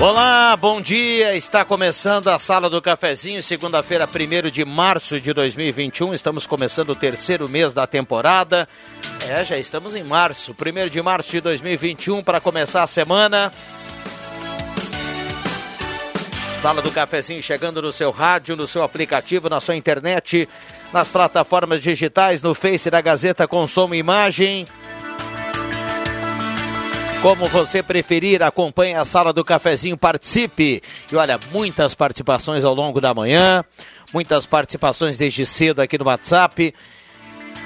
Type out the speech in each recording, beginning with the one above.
Olá, bom dia. Está começando a Sala do Cafezinho, segunda-feira, 1 de março de 2021. Estamos começando o terceiro mês da temporada. É, já estamos em março, 1 de março de 2021, para começar a semana. Sala do Cafezinho chegando no seu rádio, no seu aplicativo, na sua internet, nas plataformas digitais, no Face da Gazeta Consumo Imagem. Como você preferir, acompanhe a sala do cafezinho, participe. E olha, muitas participações ao longo da manhã, muitas participações desde cedo aqui no WhatsApp.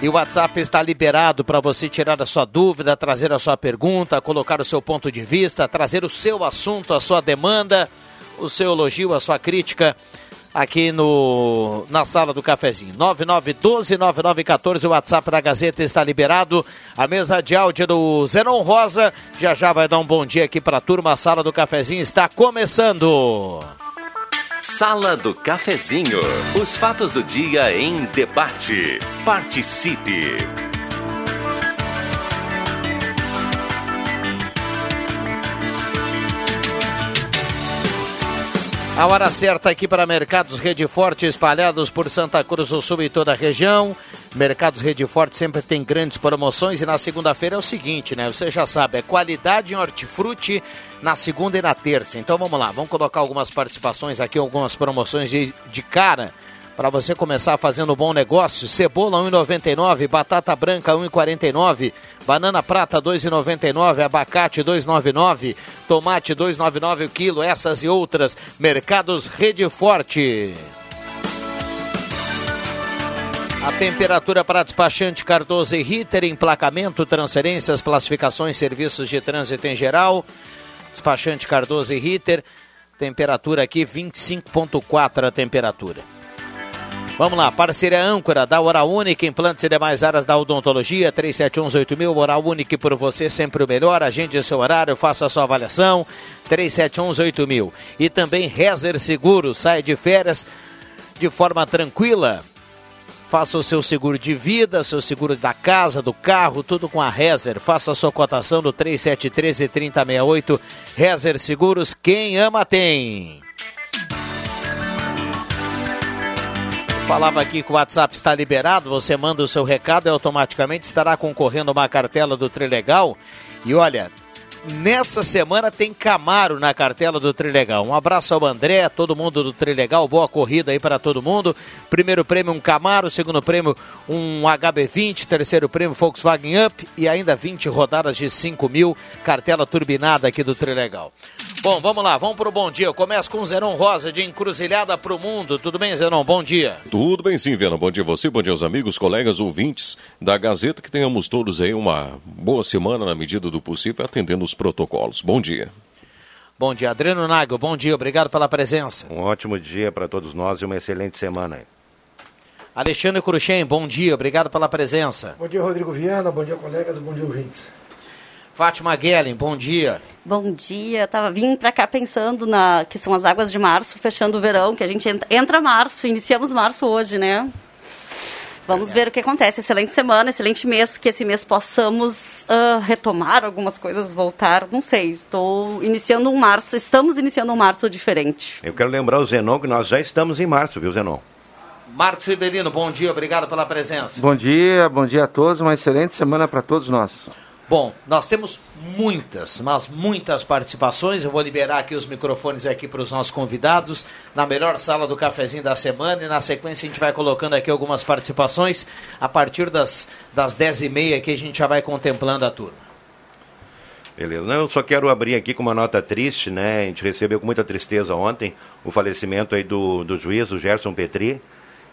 E o WhatsApp está liberado para você tirar a sua dúvida, trazer a sua pergunta, colocar o seu ponto de vista, trazer o seu assunto, a sua demanda, o seu elogio, a sua crítica aqui no na sala do cafezinho. 9912-9914, o WhatsApp da Gazeta está liberado. A mesa de áudio do Zenon Rosa já já vai dar um bom dia aqui para a turma. A sala do cafezinho está começando. Sala do Cafezinho. Os fatos do dia em debate. Participe. A hora certa aqui para Mercados Rede Forte espalhados por Santa Cruz do Sul e toda a região. Mercados Rede Forte sempre tem grandes promoções e na segunda-feira é o seguinte, né? Você já sabe, é qualidade em hortifruti na segunda e na terça. Então vamos lá, vamos colocar algumas participações aqui, algumas promoções de, de cara para você começar fazendo um bom negócio. Cebola 1,99, batata branca 1,49, banana prata 2,99, abacate 2,99, tomate 2,99 o quilo, essas e outras. Mercados Rede Forte. A temperatura para despachante Cardoso e Ritter, emplacamento, transferências, classificações, serviços de trânsito em geral. Despachante Cardoso e Ritter, temperatura aqui 25.4 a temperatura. Vamos lá, parceria âncora da Hora Única, implantes e demais áreas da odontologia, 37118000, Oral Única por você, sempre o melhor, agende o seu horário, faça a sua avaliação, 37118000. E também Rezer Seguro, sai de férias de forma tranquila, faça o seu seguro de vida, seu seguro da casa, do carro, tudo com a Rezer. Faça a sua cotação do 3713 3068. Rezer Seguros, quem ama tem. Falava aqui que o WhatsApp está liberado, você manda o seu recado e automaticamente estará concorrendo uma cartela do Trilegal. E olha, nessa semana tem Camaro na cartela do Trilegal. Um abraço ao André, todo mundo do Trilegal, boa corrida aí para todo mundo. Primeiro prêmio um Camaro, segundo prêmio um HB20, terceiro prêmio Volkswagen Up e ainda 20 rodadas de 5 mil, cartela turbinada aqui do Trilegal. Bom, vamos lá, vamos para o bom dia. Eu começo com o Zenon Rosa, de Encruzilhada para o Mundo. Tudo bem, Zenon? Bom dia. Tudo bem sim, Viana. Bom dia a você, bom dia aos amigos, colegas, ouvintes da Gazeta. Que tenhamos todos aí uma boa semana, na medida do possível, atendendo os protocolos. Bom dia. Bom dia, Adriano Nago. Bom dia, obrigado pela presença. Um ótimo dia para todos nós e uma excelente semana. Alexandre Cruxem, bom dia, obrigado pela presença. Bom dia, Rodrigo Viana. Bom dia, colegas. Bom dia, ouvintes. Fátima Guellen, bom dia. Bom dia. Tava vindo para cá pensando na que são as águas de março, fechando o verão, que a gente entra, entra março, iniciamos março hoje, né? Vamos ver o que acontece. Excelente semana, excelente mês, que esse mês possamos uh, retomar algumas coisas, voltar. Não sei, estou iniciando um março, estamos iniciando um março diferente. Eu quero lembrar o Zenon que nós já estamos em março, viu, Zenon? Marcos Ribelino, bom dia, obrigado pela presença. Bom dia, bom dia a todos, uma excelente semana para todos nós. Bom, nós temos muitas, mas muitas participações. Eu vou liberar aqui os microfones aqui para os nossos convidados na melhor sala do cafezinho da semana e na sequência a gente vai colocando aqui algumas participações a partir das, das 10 e meia que a gente já vai contemplando a turma. Beleza. Não, eu só quero abrir aqui com uma nota triste, né? A gente recebeu com muita tristeza ontem o falecimento aí do, do juiz, o Gerson Petri.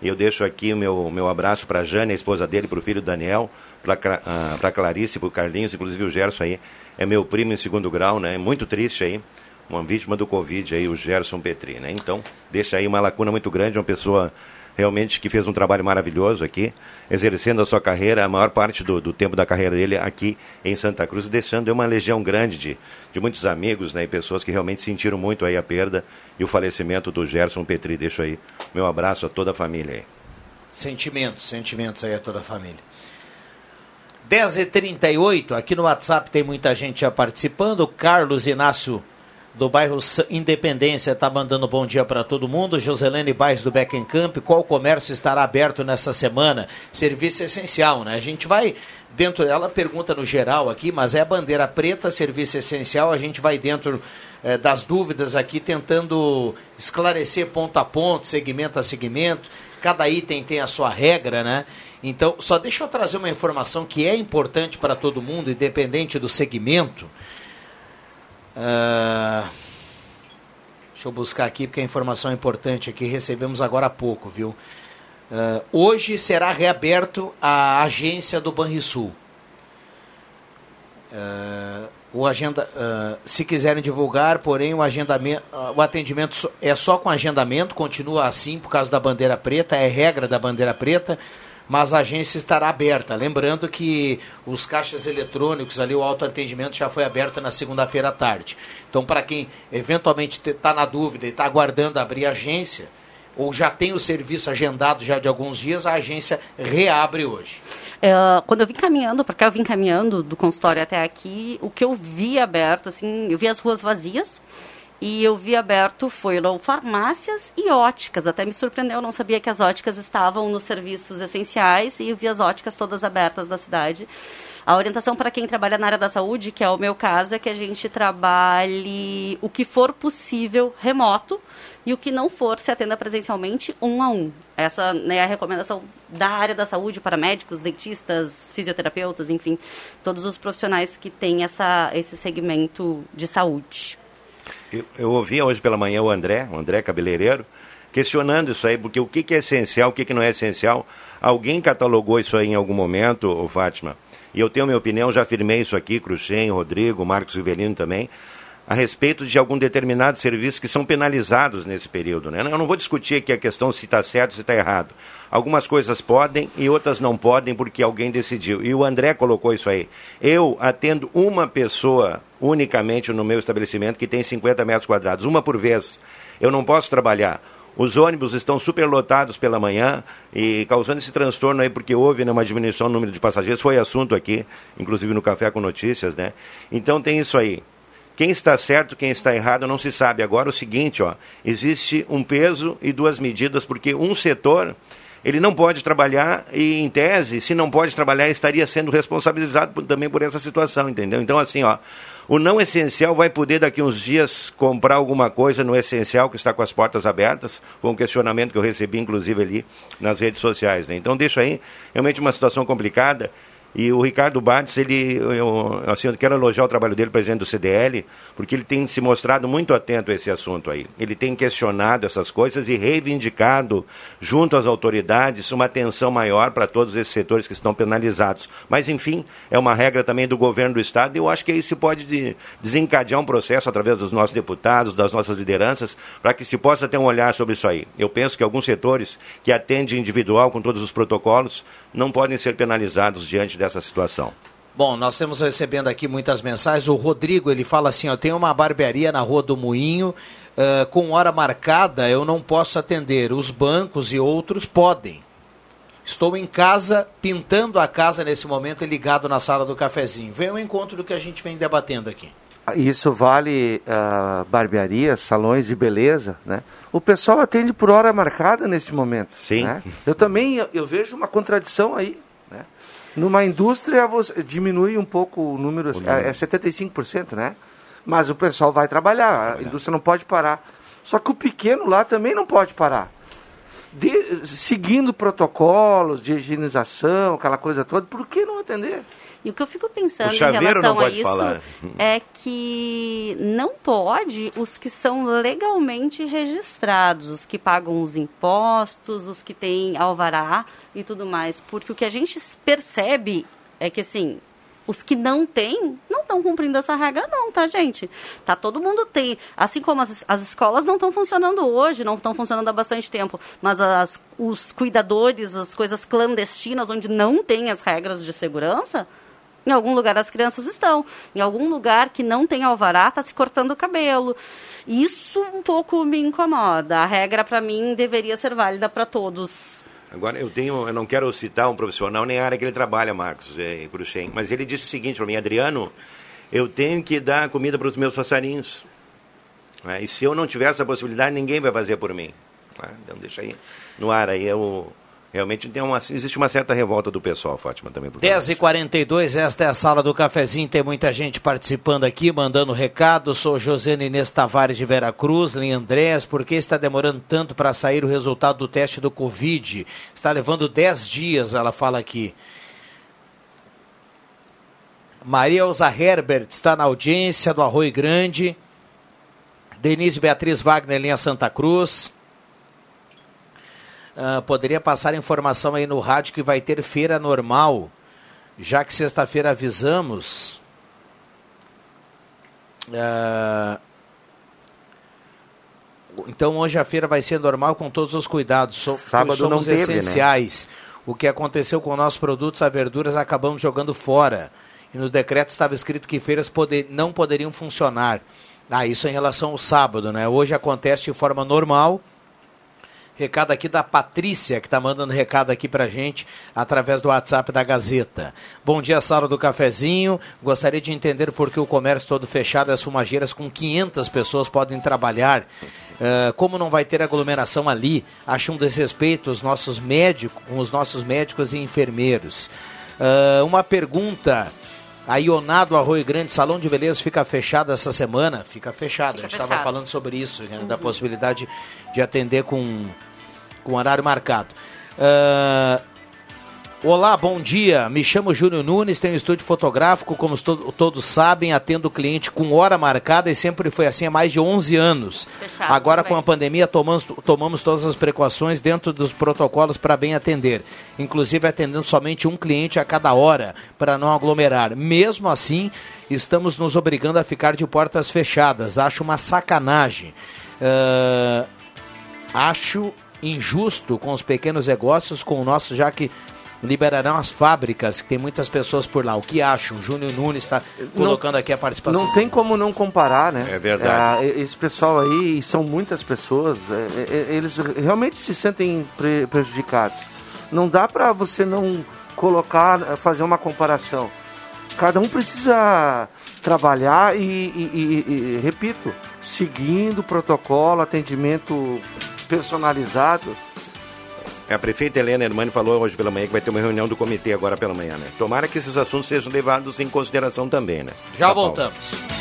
Eu deixo aqui o meu, meu abraço para a Jane, a esposa dele, para o filho Daniel, para a uh, Clarice, para o Carlinhos, inclusive o Gerson aí. É meu primo em segundo grau, né? Muito triste aí. Uma vítima do Covid aí, o Gerson Petri, né? Então, deixa aí uma lacuna muito grande, uma pessoa realmente que fez um trabalho maravilhoso aqui, exercendo a sua carreira, a maior parte do, do tempo da carreira dele aqui em Santa Cruz, deixando uma legião grande de, de muitos amigos né, e pessoas que realmente sentiram muito aí a perda e o falecimento do Gerson Petri. Deixo aí meu abraço a toda a família aí. Sentimentos, sentimentos aí a toda a família. 10h38, aqui no WhatsApp tem muita gente já participando. Carlos Inácio do bairro Independência está mandando bom dia para todo mundo. Joselene Bairros do Beckencamp, qual comércio estará aberto nessa semana? Serviço essencial, né? A gente vai dentro, ela pergunta no geral aqui, mas é bandeira preta, serviço essencial, a gente vai dentro eh, das dúvidas aqui, tentando esclarecer ponto a ponto, segmento a segmento. Cada item tem a sua regra, né? Então, só deixa eu trazer uma informação que é importante para todo mundo, independente do segmento. Uh, deixa eu buscar aqui porque a informação é importante aqui, recebemos agora há pouco, viu? Uh, hoje será reaberto a agência do Banrisul. Uh, o agenda, uh, se quiserem divulgar, porém o agendamento, o atendimento é só com agendamento, continua assim por causa da bandeira preta, é regra da bandeira preta mas a agência estará aberta. Lembrando que os caixas eletrônicos ali, o autoatendimento já foi aberto na segunda-feira à tarde. Então, para quem eventualmente está na dúvida e está aguardando abrir a agência, ou já tem o serviço agendado já de alguns dias, a agência reabre hoje. É, quando eu vim caminhando, porque eu vim caminhando do consultório até aqui, o que eu vi aberto, assim, eu vi as ruas vazias, e eu vi aberto foram farmácias e óticas. Até me surpreendeu, eu não sabia que as óticas estavam nos serviços essenciais e eu vi as óticas todas abertas da cidade. A orientação para quem trabalha na área da saúde, que é o meu caso, é que a gente trabalhe o que for possível remoto e o que não for se atenda presencialmente um a um. Essa né, é a recomendação da área da saúde para médicos, dentistas, fisioterapeutas, enfim, todos os profissionais que têm essa, esse segmento de saúde. Eu, eu ouvi hoje pela manhã o André, o André cabeleireiro, questionando isso aí, porque o que, que é essencial, o que, que não é essencial. Alguém catalogou isso aí em algum momento, ô Fátima, e eu tenho minha opinião, já afirmei isso aqui, Cruxem, Rodrigo, Marcos Rivelino também, a respeito de algum determinado serviço que são penalizados nesse período. Né? Eu não vou discutir aqui a questão se está certo se está errado. Algumas coisas podem e outras não podem porque alguém decidiu. E o André colocou isso aí. Eu atendo uma pessoa unicamente no meu estabelecimento que tem 50 metros quadrados, uma por vez. Eu não posso trabalhar. Os ônibus estão superlotados pela manhã e causando esse transtorno aí, porque houve né, uma diminuição no número de passageiros, foi assunto aqui, inclusive no Café com Notícias, né? Então tem isso aí. Quem está certo, quem está errado, não se sabe. Agora o seguinte, ó, existe um peso e duas medidas, porque um setor ele não pode trabalhar e, em tese, se não pode trabalhar, estaria sendo responsabilizado também por essa situação, entendeu? Então, assim, ó, o não essencial vai poder daqui uns dias comprar alguma coisa no essencial que está com as portas abertas, foi um questionamento que eu recebi inclusive ali nas redes sociais. Né? Então deixa aí realmente uma situação complicada e o Ricardo Bates, ele, eu, assim, eu quero elogiar o trabalho dele, presidente do CDL, porque ele tem se mostrado muito atento a esse assunto aí. Ele tem questionado essas coisas e reivindicado, junto às autoridades, uma atenção maior para todos esses setores que estão penalizados. Mas, enfim, é uma regra também do governo do Estado e eu acho que isso pode de, desencadear um processo através dos nossos deputados, das nossas lideranças, para que se possa ter um olhar sobre isso aí. Eu penso que alguns setores que atendem individual com todos os protocolos não podem ser penalizados diante dessa situação. Bom, nós estamos recebendo aqui muitas mensagens. O Rodrigo, ele fala assim, ó, tem uma barbearia na Rua do Moinho, uh, com hora marcada, eu não posso atender. Os bancos e outros podem. Estou em casa, pintando a casa nesse momento e ligado na sala do cafezinho. Vem ao encontro do que a gente vem debatendo aqui. Isso vale uh, barbearias, salões de beleza, né? O pessoal atende por hora marcada neste momento. Sim. Né? Eu também eu, eu, vejo uma contradição aí. Numa indústria você diminui um pouco o número, o número. É, é 75%, né? Mas o pessoal vai trabalhar, trabalhar, a indústria não pode parar. Só que o pequeno lá também não pode parar. De, seguindo protocolos de higienização, aquela coisa toda, por que não atender? E o que eu fico pensando em relação a isso falar. é que não pode os que são legalmente registrados, os que pagam os impostos, os que têm alvará e tudo mais. Porque o que a gente percebe é que, assim, os que não têm, não estão cumprindo essa regra, não, tá, gente? Tá, todo mundo tem. Assim como as, as escolas não estão funcionando hoje, não estão funcionando há bastante tempo, mas as, os cuidadores, as coisas clandestinas, onde não tem as regras de segurança, em algum lugar as crianças estão. Em algum lugar que não tem alvará, está se cortando o cabelo. Isso um pouco me incomoda. A regra, para mim, deveria ser válida para todos. Agora, eu tenho, eu não quero citar um profissional nem a área que ele trabalha, Marcos é, Cruxem, mas ele disse o seguinte para mim, Adriano, eu tenho que dar comida para os meus passarinhos. É, e se eu não tiver essa possibilidade, ninguém vai fazer por mim. É, então, deixa aí no ar aí, eu Realmente tem uma, existe uma certa revolta do pessoal, Fátima, também. 10h42, esta é a sala do cafezinho, tem muita gente participando aqui, mandando recado. Sou José Inês Tavares de Veracruz, em Andrés, por que está demorando tanto para sair o resultado do teste do Covid? Está levando 10 dias, ela fala aqui. Maria Elza Herbert está na audiência do Arroio Grande. Denise Beatriz Wagner, linha Santa Cruz. Uh, poderia passar informação aí no rádio que vai ter feira normal, já que sexta-feira avisamos. Uh, então hoje a feira vai ser normal com todos os cuidados. So, Sábado somos teve, né? essenciais. Né? O que aconteceu com nossos produtos, as verduras, acabamos jogando fora. E no decreto estava escrito que feiras poder, não poderiam funcionar. Ah, isso em relação ao sábado, né? Hoje acontece de forma normal Recado aqui da Patrícia, que está mandando recado aqui para gente através do WhatsApp da Gazeta. Bom dia, sala do cafezinho. Gostaria de entender por que o comércio todo fechado, as fumageiras com 500 pessoas podem trabalhar. Uh, como não vai ter aglomeração ali? Acho um desrespeito os nossos médicos, os nossos médicos e enfermeiros. Uh, uma pergunta. A Ionado Arroio Grande, Salão de Beleza, fica fechado essa semana? Fica fechado. Fica a gente estava falando sobre isso, né, da possibilidade de atender com com horário marcado. Uh, olá, bom dia. Me chamo Júnior Nunes, tenho um estúdio fotográfico, como to todos sabem, atendo o cliente com hora marcada e sempre foi assim há mais de 11 anos. Fechado, Agora, com a pandemia, tomamos, tomamos todas as precauções dentro dos protocolos para bem atender, inclusive atendendo somente um cliente a cada hora, para não aglomerar. Mesmo assim, estamos nos obrigando a ficar de portas fechadas. Acho uma sacanagem. Uh, acho injusto com os pequenos negócios, com o nosso, já que liberarão as fábricas, que tem muitas pessoas por lá. O que acham? Júnior Nunes está colocando não, aqui a participação. Não tem como não comparar, né? É verdade. É, esse pessoal aí, são muitas pessoas, é, é, eles realmente se sentem pre prejudicados. Não dá para você não colocar, fazer uma comparação. Cada um precisa trabalhar e, e, e, e repito, seguindo o protocolo, atendimento personalizado. A prefeita Helena Hermani falou hoje pela manhã que vai ter uma reunião do comitê agora pela manhã, né? Tomara que esses assuntos sejam levados em consideração também, né? Já tá voltamos.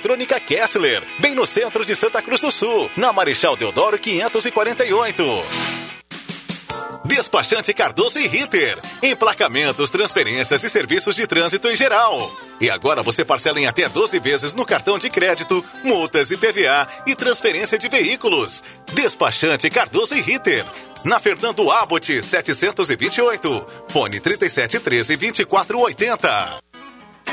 Kessler, bem no centro de Santa Cruz do Sul, na Marechal Deodoro 548. Despachante Cardoso e Ritter. Emplacamentos, transferências e serviços de trânsito em geral. E agora você parcela em até 12 vezes no cartão de crédito, multas e PVA e transferência de veículos. Despachante Cardoso e Ritter. Na Fernando Abbott 728. Fone 3713 2480.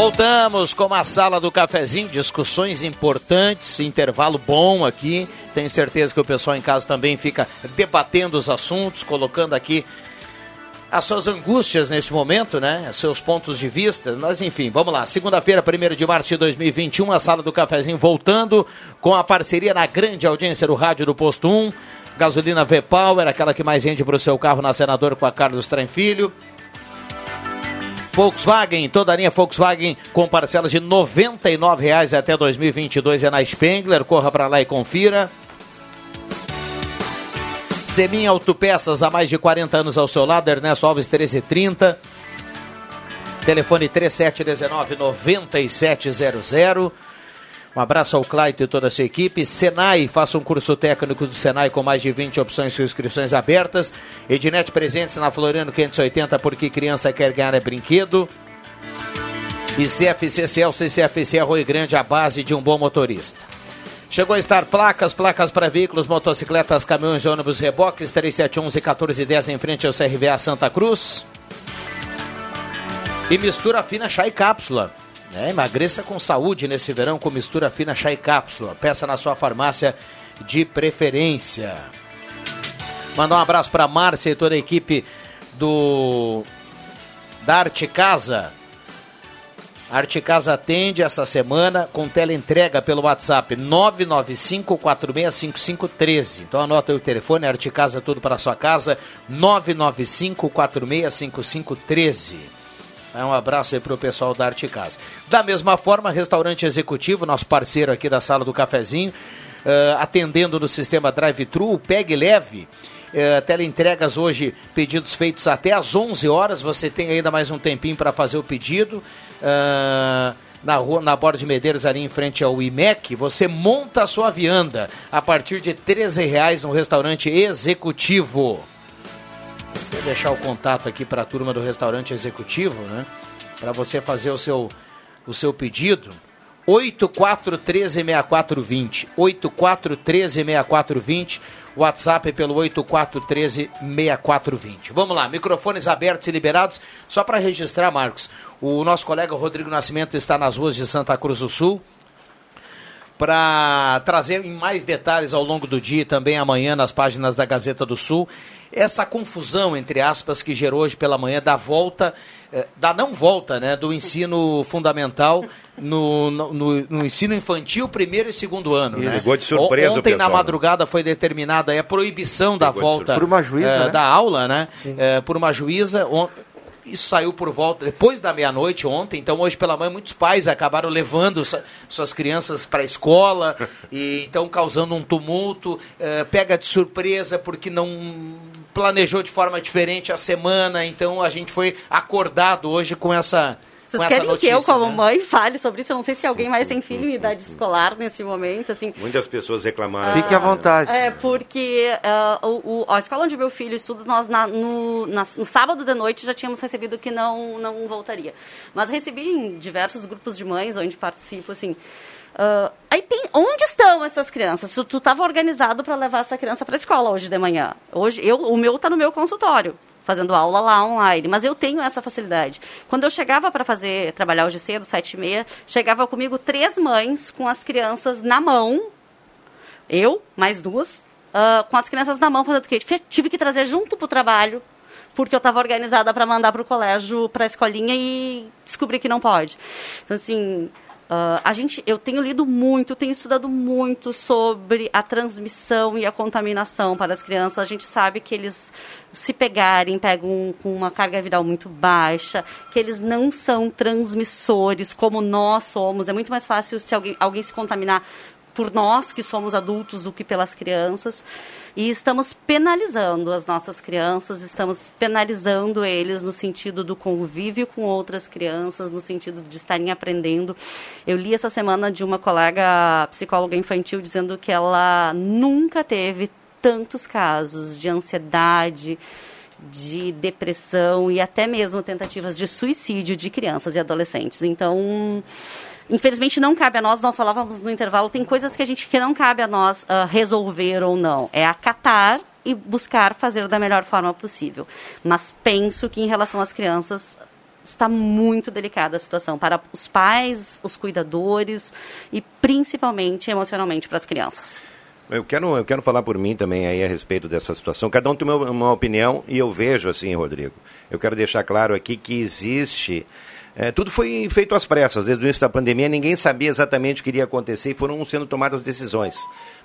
Voltamos com a sala do cafezinho, discussões importantes, intervalo bom aqui. Tenho certeza que o pessoal em casa também fica debatendo os assuntos, colocando aqui as suas angústias nesse momento, né? Seus pontos de vista. Mas enfim, vamos lá. Segunda-feira, 1 de março de 2021, a sala do cafezinho voltando com a parceria na grande audiência do Rádio do Posto 1. Gasolina V-Power, aquela que mais rende para o seu carro na Senador com a Carlos Tranfilho. Volkswagen, toda a linha Volkswagen com parcelas de R$ 99,00 até 2022 é na Spengler. Corra para lá e confira. Semin Autopeças, há mais de 40 anos ao seu lado, Ernesto Alves 1330. Telefone 3719-9700. Um abraço ao Claito e toda a sua equipe. Senai, faça um curso técnico do Senai com mais de 20 opções e inscrições abertas. Ednet presentes na Floriano 580, porque criança quer ganhar é brinquedo. E CFC Celso e CFC Arroio Grande, a base de um bom motorista. Chegou a estar placas, placas para veículos, motocicletas, caminhões, ônibus, reboques, 3711 e 1410 em frente ao CRVA Santa Cruz. E mistura fina chá e cápsula. É, emagreça com saúde nesse verão com mistura fina chá e cápsula. Peça na sua farmácia de preferência. Mandar um abraço para Márcia e toda a equipe do da Arte Casa. A Arte Casa atende essa semana com teleentrega pelo WhatsApp 995465513. Então anota aí o telefone, Arte Casa tudo para sua casa, 995465513. É um abraço aí para o pessoal da Arte Casa. Da mesma forma, Restaurante Executivo, nosso parceiro aqui da Sala do Cafezinho, uh, atendendo no sistema Drive-Thru, Pegue Leve. Uh, teleentregas hoje, pedidos feitos até às 11 horas. Você tem ainda mais um tempinho para fazer o pedido. Uh, na rua, na Borda de Medeiros, ali em frente ao IMEC, você monta a sua vianda a partir de R$ reais no restaurante executivo. Vou deixar o contato aqui para a turma do restaurante executivo, né? Para você fazer o seu, o seu pedido. 84136420. 84136420. WhatsApp pelo 84136420. Vamos lá, microfones abertos e liberados. Só para registrar, Marcos, o nosso colega Rodrigo Nascimento está nas ruas de Santa Cruz do Sul para trazer em mais detalhes ao longo do dia e também amanhã nas páginas da Gazeta do Sul essa confusão, entre aspas, que gerou hoje pela manhã da volta, eh, da não volta, né, do ensino fundamental no, no, no ensino infantil, primeiro e segundo ano. Né? De surpresa Ontem o na pessoal, né? madrugada foi determinada a proibição da volta surpresa. Por uma juíza, eh, né? da aula, né? eh, por uma juíza. On- Isso saiu por volta depois da meia-noite ontem, então hoje pela manhã muitos pais acabaram levando su- suas crianças para a escola e então causando um tumulto, eh, pega de surpresa porque não planejou de forma diferente a semana, então a gente foi acordado hoje com essa Vocês com essa querem notícia, que eu, como né? mãe, fale sobre isso? Eu não sei se alguém mais tem filho em idade escolar nesse momento, assim. Muitas pessoas reclamaram. Fique à vontade. É, porque ah, o, o- a escola onde meu filho estuda, nós na- no, na- no sábado de noite já tínhamos recebido que não, não voltaria. Mas recebi em diversos grupos de mães onde participo, assim. ah, aí, onde estão essas crianças? Tu- Tu estava organizado para levar essa criança para a escola hoje de manhã. Hoje, eu, o meu está no meu consultório, fazendo aula lá online. Mas eu tenho essa facilidade. Quando eu chegava para fazer, trabalhar hoje cedo, sete e meia, chegava comigo três mães com as crianças na mão, eu, mais duas, ah, com as crianças na mão fazendo o quê? Tive que trazer junto pro trabalho, porque eu estava organizada para mandar para o colégio, para a escolinha e descobri que não pode. Então, assim, ah, a gente, eu tenho lido muito, tenho estudado muito sobre a transmissão e a contaminação para as crianças. A gente sabe que eles se pegarem, pegam com uma carga viral muito baixa, que eles não são transmissores como nós somos. É muito mais fácil se alguém, alguém se contaminar por nós que somos adultos do que pelas crianças. E estamos penalizando as nossas crianças, estamos penalizando eles no sentido do convívio com outras crianças, no sentido de estarem aprendendo. Eu li essa semana de uma colega psicóloga infantil dizendo que ela nunca teve tantos casos de ansiedade, de depressão e até mesmo tentativas de suicídio de crianças e adolescentes. Então, infelizmente não cabe a nós, nós falávamos no intervalo, tem coisas que a gente que não cabe a nós ah, resolver ou não. É acatar e buscar fazer da melhor forma possível. Mas penso que em relação às crianças está muito delicada a situação para os pais, os cuidadores e principalmente emocionalmente para as crianças. Eu quero, eu quero falar por mim também aí a respeito dessa situação. Cada um tem uma, uma opinião e eu vejo assim, Rodrigo. Eu quero deixar claro aqui que existe. É, tudo foi feito às pressas, desde o início da pandemia, ninguém sabia exatamente o que iria acontecer e foram sendo tomadas decisões.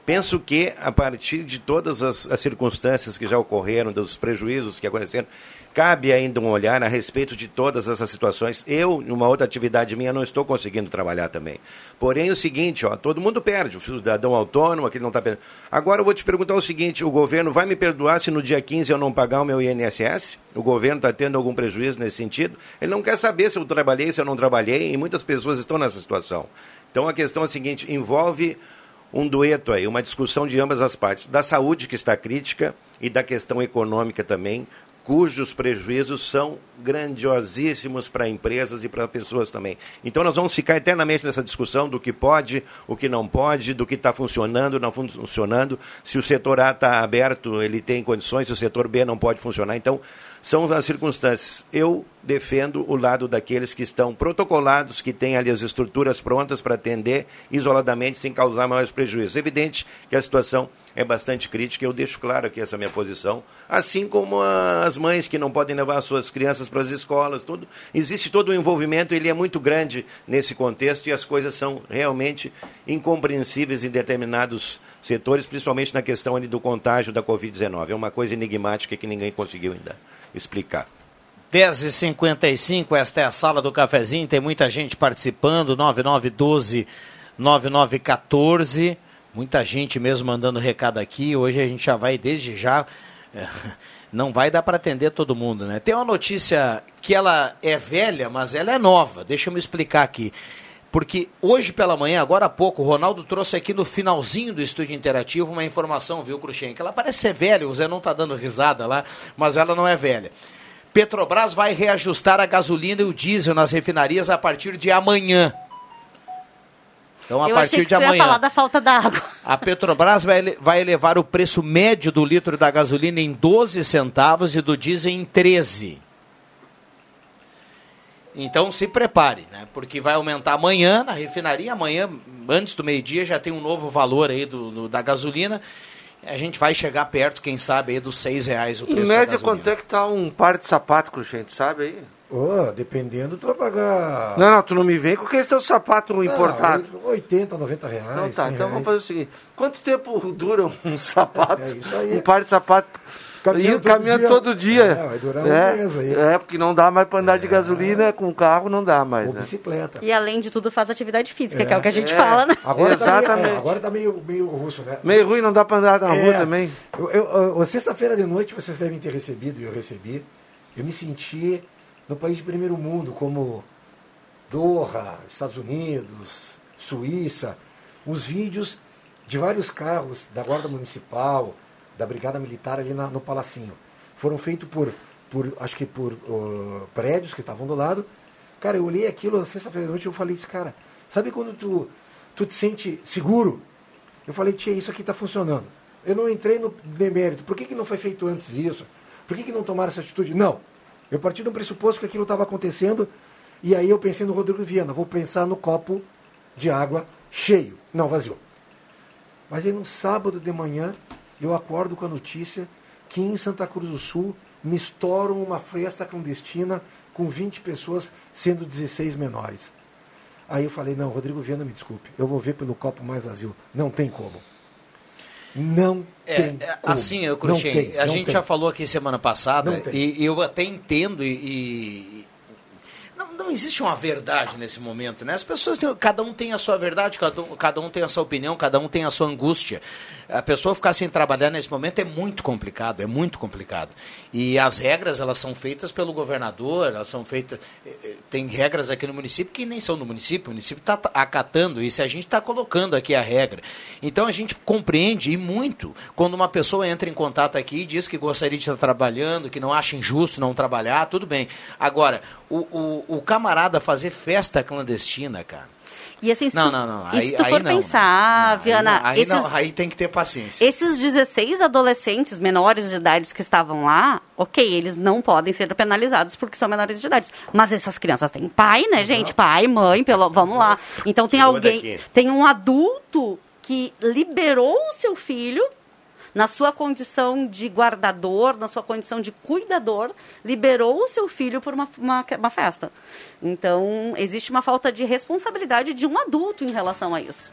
Penso que, a partir de todas as, as circunstâncias que já ocorreram, dos prejuízos que aconteceram, cabe ainda um olhar a respeito de todas essas situações. Eu, numa outra atividade minha, não estou conseguindo trabalhar também. Porém, o seguinte, ó, todo mundo perde, o cidadão autônomo, aquele não está perdendo. Agora eu vou te perguntar o seguinte, o governo vai me perdoar se no dia 15 eu não pagar o meu INSS? O governo está tendo algum prejuízo nesse sentido? Ele não quer saber se eu trabalhei, se eu não trabalhei, e muitas pessoas estão nessa situação. Então a questão é a seguinte, envolve um dueto aí, uma discussão de ambas as partes, da saúde que está crítica e da questão econômica também, cujos prejuízos são grandiosíssimos para empresas e para pessoas também. Então nós vamos ficar eternamente nessa discussão do que pode, o que não pode, do que está funcionando, não fun- funcionando, se o setor A está aberto, ele tem condições, se o setor B não pode funcionar. Então, são as circunstâncias. Eu defendo o lado daqueles que estão protocolados, que têm ali as estruturas prontas para atender isoladamente sem causar maiores prejuízos. É evidente que a situação é bastante crítica, eu deixo claro aqui essa minha posição, assim como as mães que não podem levar suas crianças para as escolas, tudo. Existe todo o envolvimento, ele é muito grande nesse contexto e as coisas são realmente incompreensíveis em determinados setores, principalmente na questão ali do contágio da Covid-19. É uma coisa enigmática que ninguém conseguiu ainda explicar. 10h55, esta é a sala do cafezinho, tem muita gente participando, 9912 9914. Muita gente mesmo mandando recado aqui. Hoje a gente já vai desde já. eh, Não vai dar para atender todo mundo, né? Tem uma notícia que ela é velha, mas ela é nova. Deixa eu me explicar aqui. Porque hoje pela manhã, agora há pouco, o Ronaldo trouxe aqui no finalzinho do estúdio interativo uma informação, viu, Cruxem? Que ela parece ser velha, o Zé não tá dando risada lá, mas ela não é velha. Petrobras vai reajustar a gasolina e o diesel nas refinarias a partir de amanhã. Então, a Eu partir achei que de amanhã. falar da falta d'água. A Petrobras vai, vai elevar o preço médio do litro da gasolina em 12 centavos e do diesel em 13. Então se prepare, né? Porque vai aumentar amanhã na refinaria, amanhã, antes do meio-dia, já tem um novo valor aí do, do, da gasolina. A gente vai chegar perto, quem sabe, aí dos seis reais o preço Em da média, quanto é que tá um par de sapato, Cruxente, sabe aí? Ô, dependendo, tu vai pagar. Não, não, tu não me vem com aquele teu sapato importado. Ah, 80, 90 reais. Não, tá, 100 então vamos reais. fazer o seguinte: quanto tempo dura um sapato? É isso aí. Um par de sapato. Caminhando E todo caminhando dia. todo dia. É, vai durar um é, mês aí. É, porque não dá mais pra andar de gasolina com carro, não dá mais. Ou Né? bicicleta. E além de tudo, faz atividade física, É. que é o que a gente É. fala, né? Agora tá, meio, Exatamente. é, agora tá meio, meio russo, né? Meio ruim, não dá pra andar na rua É, também. Eu, eu- eu- Sexta-feira de noite vocês devem ter recebido, e eu recebi. Eu me senti no país de primeiro mundo, como Doha, Estados Unidos, Suíça. Os vídeos de vários carros da Guarda Municipal, da Brigada Militar ali na- no Palacinho. Foram feitos por, por acho que por uh, prédios que estavam do lado. Cara, eu olhei aquilo na sexta-feira de noite e eu falei, cara, sabe quando tu, tu te sente seguro? Eu falei, tia, isso aqui está funcionando. Eu não entrei no demérito. Por que, que não foi feito antes isso? Por que, que não tomaram essa atitude? Não. Eu parti do pressuposto que aquilo estava acontecendo e aí eu pensei no Rodrigo Viana. Vou pensar no copo de água cheio, não vazio. Mas aí no sábado de manhã eu acordo com a notícia que em Santa Cruz do Sul me uma festa clandestina com 20 pessoas, sendo 16 menores. Aí eu falei, não, Rodrigo Viana, me desculpe, eu vou ver pelo copo mais vazio. Não tem como. Não É, tem é, assim, Cruxem, a gente tem. já falou aqui semana passada e, e eu até entendo e, e- não, existe uma verdade nesse momento, né? As pessoas têm, cada um tem a sua verdade, cada um, cada um tem a sua opinião, cada um tem a sua angústia. A pessoa ficar sem trabalhar nesse momento é muito complicado, é muito complicado. E as regras elas são feitas pelo governador, elas são feitas eh, eh, tem regras aqui no município que nem são do município, o município está acatando isso, a gente está colocando aqui a regra. Então a gente compreende e muito quando uma pessoa entra em contato aqui e diz que gostaria de estar trabalhando, que não acha injusto não trabalhar, tudo bem. Agora, o, o, o camarada fazer festa clandestina, cara. E assim, se Não, tu, não, não. Aí, se tu aí for não, pensar, não. Viana, aí, esses, não, aí tem que ter paciência. esses 16 adolescentes menores de idade que estavam lá, ok, eles não podem ser penalizados porque são menores de idade. Mas essas crianças têm pai, né, gente? Pai, mãe, pelo, vamos lá. Então tem alguém, tem um adulto que liberou o seu filho na sua condição de guardador, na sua condição de cuidador, liberou o seu filho por uma, uma, uma festa. Então, existe uma falta de responsabilidade de um adulto em relação a isso.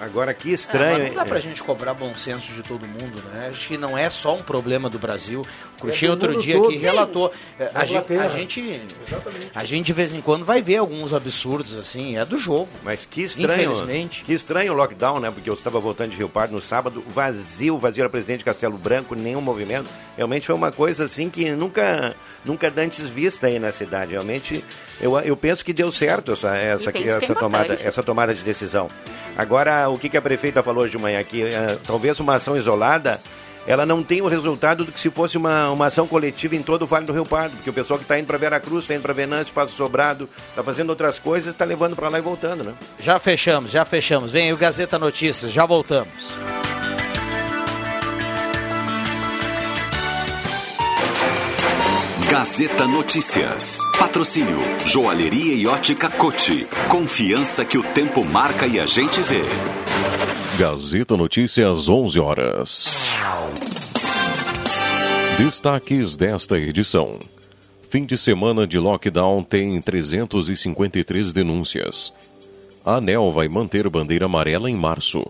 Agora, que É, estranho. mas não dá pra gente cobrar bom senso de todo mundo, né? Acho que não é só um problema do Brasil. O Cruxinho É outro dia aqui relatou. é, A gente, a gente, a gente de vez em quando vai ver alguns absurdos assim, é do jogo. Mas que estranho. Infelizmente. Que estranho o lockdown, né? Porque eu estava voltando de Rio Pardo no sábado, vazio, vazio era presidente de Castelo Branco, nenhum movimento. Realmente foi uma coisa assim que nunca, nunca dantes vista aí na cidade. Realmente, eu, eu penso que deu certo essa, essa, é essa, tomada, importante. essa tomada de decisão. Agora, o que, a prefeita falou hoje de manhã? Que eh, talvez uma ação isolada ela não tem o resultado do que se fosse uma, uma ação coletiva em todo o Vale do Rio Pardo, porque o pessoal que está indo para Veracruz, está indo para Venâncio, Passo Sobrado, está fazendo outras coisas, está levando para lá e voltando, né? Já fechamos, já fechamos. Vem o Gazeta Notícias, já voltamos. Gazeta Notícias. Patrocínio Joalheria e Ótica Cote. Confiança que o tempo marca e a gente vê. Gazeta Notícias, 11 horas. Destaques desta edição. Fim de semana de lockdown tem 353 denúncias. A ANEL vai manter bandeira amarela em março.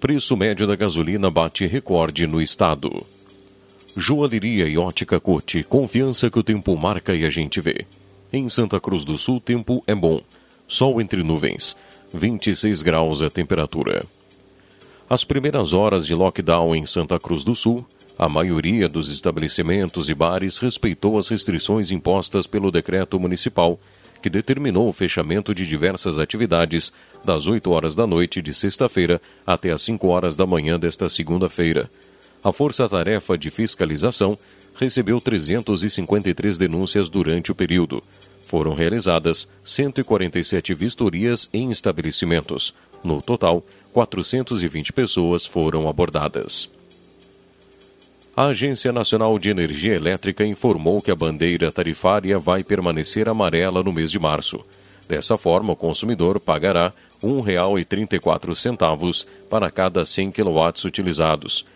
Preço médio da gasolina bate recorde no estado. Joalheria e ótica Cote, confiança que o tempo marca e a gente vê. Em Santa Cruz do Sul, tempo é bom. Sol entre nuvens. 26 graus a temperatura. As primeiras horas de lockdown em Santa Cruz do Sul, a maioria dos estabelecimentos e bares respeitou as restrições impostas pelo decreto municipal, que determinou o fechamento de diversas atividades das 8 horas da noite de sexta-feira até as 5 horas da manhã desta segunda-feira. A Força Tarefa de Fiscalização recebeu 353 denúncias durante o período. Foram realizadas 147 vistorias em estabelecimentos. No total, 420 pessoas foram abordadas. A Agência Nacional de Energia Elétrica informou que a bandeira tarifária vai permanecer amarela no mês de março. Dessa forma, o consumidor pagará R$ 1,34 para cada 100 kW utilizados.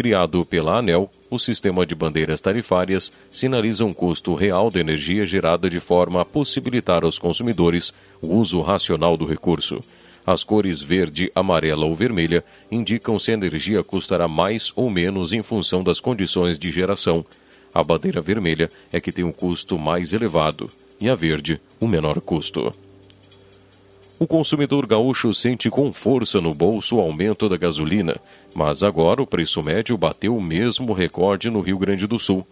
Criado pela ANEL, o sistema de bandeiras tarifárias sinaliza um custo real da energia gerada de forma a possibilitar aos consumidores o uso racional do recurso. As cores verde, amarela ou vermelha indicam se a energia custará mais ou menos em função das condições de geração. A bandeira vermelha é que tem um custo mais elevado e a verde, o menor custo. O consumidor gaúcho sente com força no bolso o aumento da gasolina, mas agora o preço médio bateu o mesmo recorde no Rio Grande do Sul.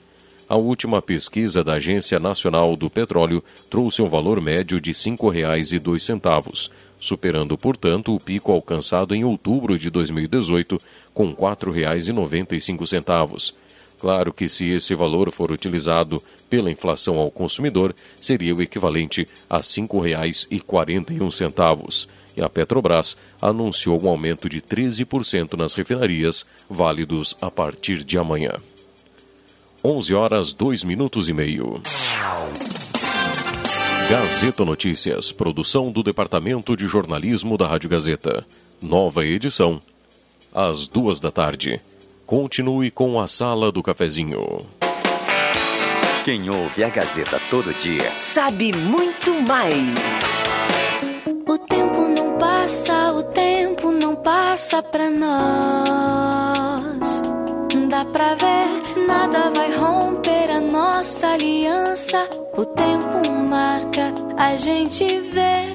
A última pesquisa da Agência Nacional do Petróleo trouxe um valor médio de R$ 5,02, superando, portanto, o pico alcançado em outubro de 2018, com R$ 4,95. Claro que se esse valor for utilizado pela inflação ao consumidor, seria o equivalente a R$ 5,41. E a Petrobras anunciou um aumento de 13% nas refinarias, válidos a partir de amanhã. 11 horas 2 minutos e meio. Gazeta Notícias, produção do Departamento de Jornalismo da Rádio Gazeta. Nova edição, às duas da tarde. Continue com a Sala do Cafezinho. Quem ouve a Gazeta todo dia sabe muito mais. O tempo não passa, o tempo não passa pra nós. Dá pra ver, nada vai romper a nossa aliança. O tempo marca, a gente vê.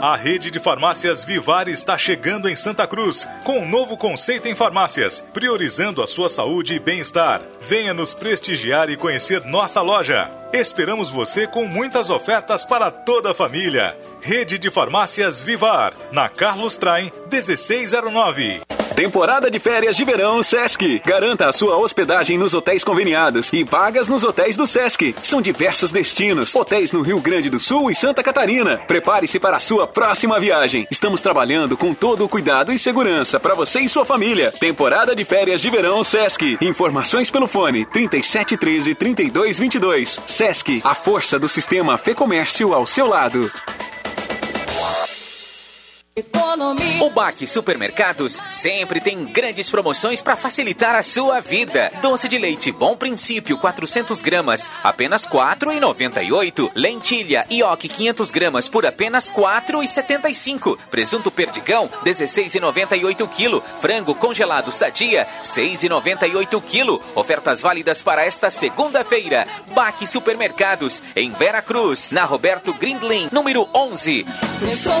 A rede de farmácias Vivar está chegando em Santa Cruz com um novo conceito em farmácias, priorizando a sua saúde e bem-estar. Venha nos prestigiar e conhecer nossa loja. Esperamos você com muitas ofertas para toda a família. Rede de Farmácias Vivar, na Carlos Traem 1609. Temporada de férias de verão Sesc. Garanta a sua hospedagem nos hotéis conveniados e vagas nos hotéis do Sesc. São diversos destinos, hotéis no Rio Grande do Sul e Santa Catarina. Prepare-se para a sua próxima viagem. Estamos trabalhando com todo o cuidado e segurança para você e sua família. Temporada de férias de verão Sesc. Informações pelo fone 3713 3222. Sesc, a força do sistema Fê Comércio ao seu lado. O Baque Supermercados sempre tem grandes promoções para facilitar a sua vida. Doce de leite Bom Princípio 400 gramas, apenas 4,98. Lentilha Ioki 500 gramas por apenas 4,75. Presunto Perdigão 16,98 kg. Frango congelado Sadia 6,98 kg. Ofertas válidas para esta segunda-feira. Baque Supermercados em Vera Cruz, na Roberto Grindlin, número 11. Pensou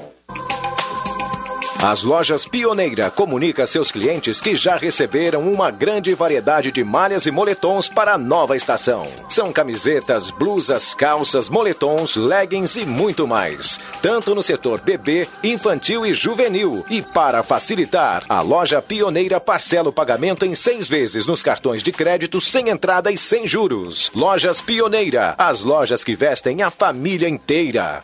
As lojas Pioneira comunica a seus clientes que já receberam uma grande variedade de malhas e moletons para a nova estação. São camisetas, blusas, calças, moletons, leggings e muito mais. Tanto no setor bebê, infantil e juvenil. E para facilitar, a loja Pioneira parcela o pagamento em seis vezes nos cartões de crédito sem entrada e sem juros. Lojas Pioneira, as lojas que vestem a família inteira.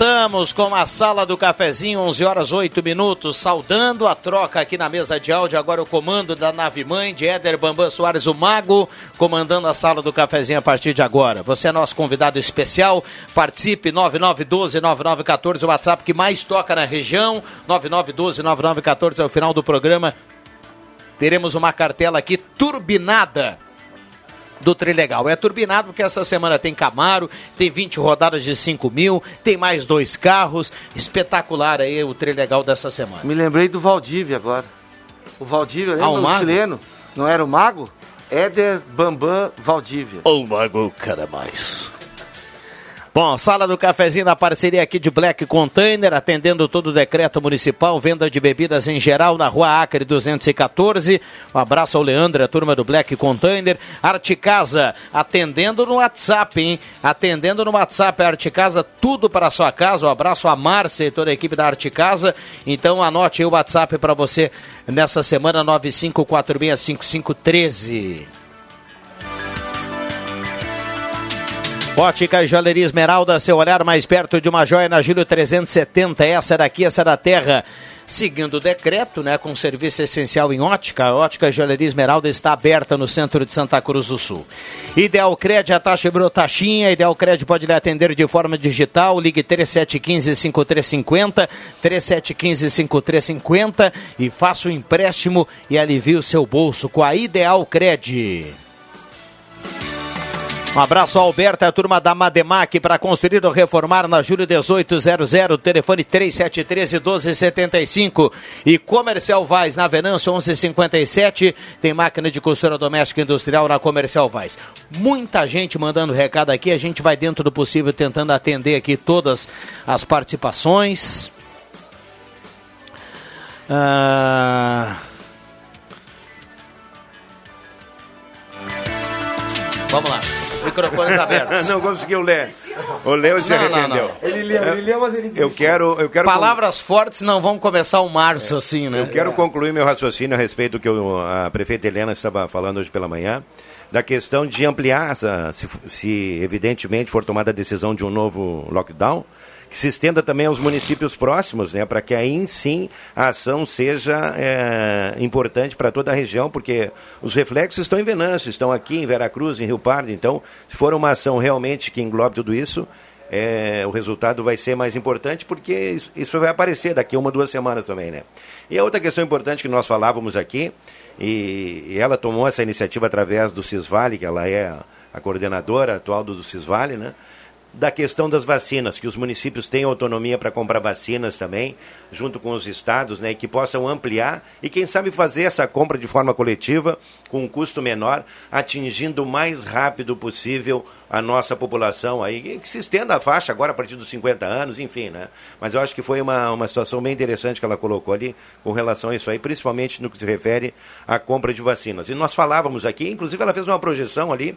Voltamos com a sala do cafezinho, 11 horas 8 minutos, saudando a troca aqui na mesa de áudio. Agora o comando da nave mãe de Éder Bambam Soares, o Mago, comandando a sala do cafezinho a partir de agora. Você é nosso convidado especial, participe 9912-9914, o WhatsApp que mais toca na região. 9912-9914 é o final do programa. Teremos uma cartela aqui turbinada do Trilegal. É turbinado porque essa semana tem Camaro, tem 20 rodadas de 5 mil, tem mais dois carros. Espetacular aí o Trilegal dessa semana. Me lembrei do Valdívia agora. O Valdívia, lembra Ah, o o, mago? chileno? Não era o mago? Éder Bambam Valdívia. O mago cara mais. Bom, sala do cafezinho na parceria aqui de Black Container, atendendo todo o decreto municipal, venda de bebidas em geral na rua Acre 214. Um abraço ao Leandro, a turma do Black Container. Arte Casa, atendendo no WhatsApp, hein? Atendendo no WhatsApp, Arte Casa, tudo para a sua casa. Um abraço a Márcia e toda a equipe da Arte Casa. Então anote aí o WhatsApp para você nessa semana 95465513. Ótica e Joalheria Esmeralda, seu olhar mais perto de uma joia na Júlio 370. Essa daqui, essa da terra. Seguindo o decreto, né, com serviço essencial em ótica, a Ótica e Joalheria Esmeralda está aberta no centro de Santa Cruz do Sul. Ideal Cred, a taxa virou taxinha. Ideal Cred pode lhe atender de forma digital. Ligue 3715-5350, 3715-5350 e faça o empréstimo e alivie o seu bolso com a Ideal Cred. Um abraço ao Alberto e a turma da Mademac para construir ou reformar na Júlio 1800, telefone 3713-1275 e Comercial Vaz na Venâncio 1157. Tem máquina de costura doméstica industrial na Comercial Vaz. Muita gente mandando recado aqui, a gente vai dentro do possível tentando atender aqui todas as participações. Ah... Vamos lá. Microfones abertos. não conseguiu ler. O Leo se Não, não, arrependeu. não. Ele leu, ele leu, mas ele Eu desistiu. quero, eu quero Palavras fortes não vão começar o março assim, né? Eu quero concluir meu raciocínio a respeito do que o- a prefeita Helena estava falando hoje pela manhã, da questão de ampliar, se, se evidentemente for tomada a decisão de um novo lockdown, que se estenda também aos municípios próximos, né, para que aí sim a ação seja é, importante para toda a região, porque os reflexos estão em Venâncio, estão aqui em Veracruz, em Rio Pardo, então se for uma ação realmente que englobe tudo isso, é, o resultado vai ser mais importante porque isso, isso vai aparecer daqui a uma, duas semanas também, né? E a outra questão importante que nós falávamos aqui, e, e ela tomou essa iniciativa através do Cisvale, que ela é a, coordenadora atual do Cisvale, né? Da questão das vacinas, que os municípios tenham autonomia para comprar vacinas também, junto com os estados, né? Que possam ampliar e, quem sabe, fazer essa compra de forma coletiva, com um custo menor, atingindo o mais rápido possível a nossa população aí, que se estenda a faixa agora a partir dos 50 anos, enfim, né? Mas eu acho que foi uma, uma situação bem interessante que ela colocou ali com relação a isso aí, principalmente no que se refere à compra de vacinas. E nós falávamos aqui, inclusive ela fez uma projeção ali,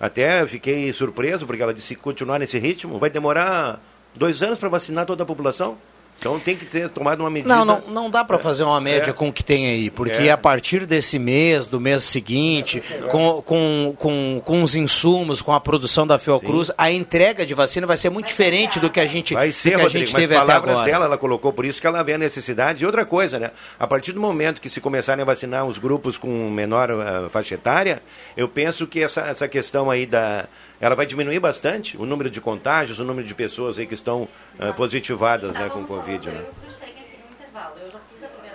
até fiquei surpreso, porque ela disse continuar nesse ritmo vai demorar dois anos para vacinar toda a população. Então tem que ter tomado uma medida. Não, não, não dá para fazer uma média É. com o que tem aí, porque É. a partir desse mês, do mês seguinte, com, com, com, com os insumos, com a produção da Fiocruz, a entrega de vacina vai ser muito diferente do que a gente, Vai do ser, que a Rodrigo, gente mas teve até palavras agora. dela ela colocou, por isso que ela vê a necessidade. E outra coisa, né? A partir do momento que se começarem a vacinar os grupos com menor eh, faixa etária, eu penso que essa, essa questão aí da... Ela vai diminuir bastante o número de contágios, o número de pessoas aí que estão eh, positivadas né, com Covid, né?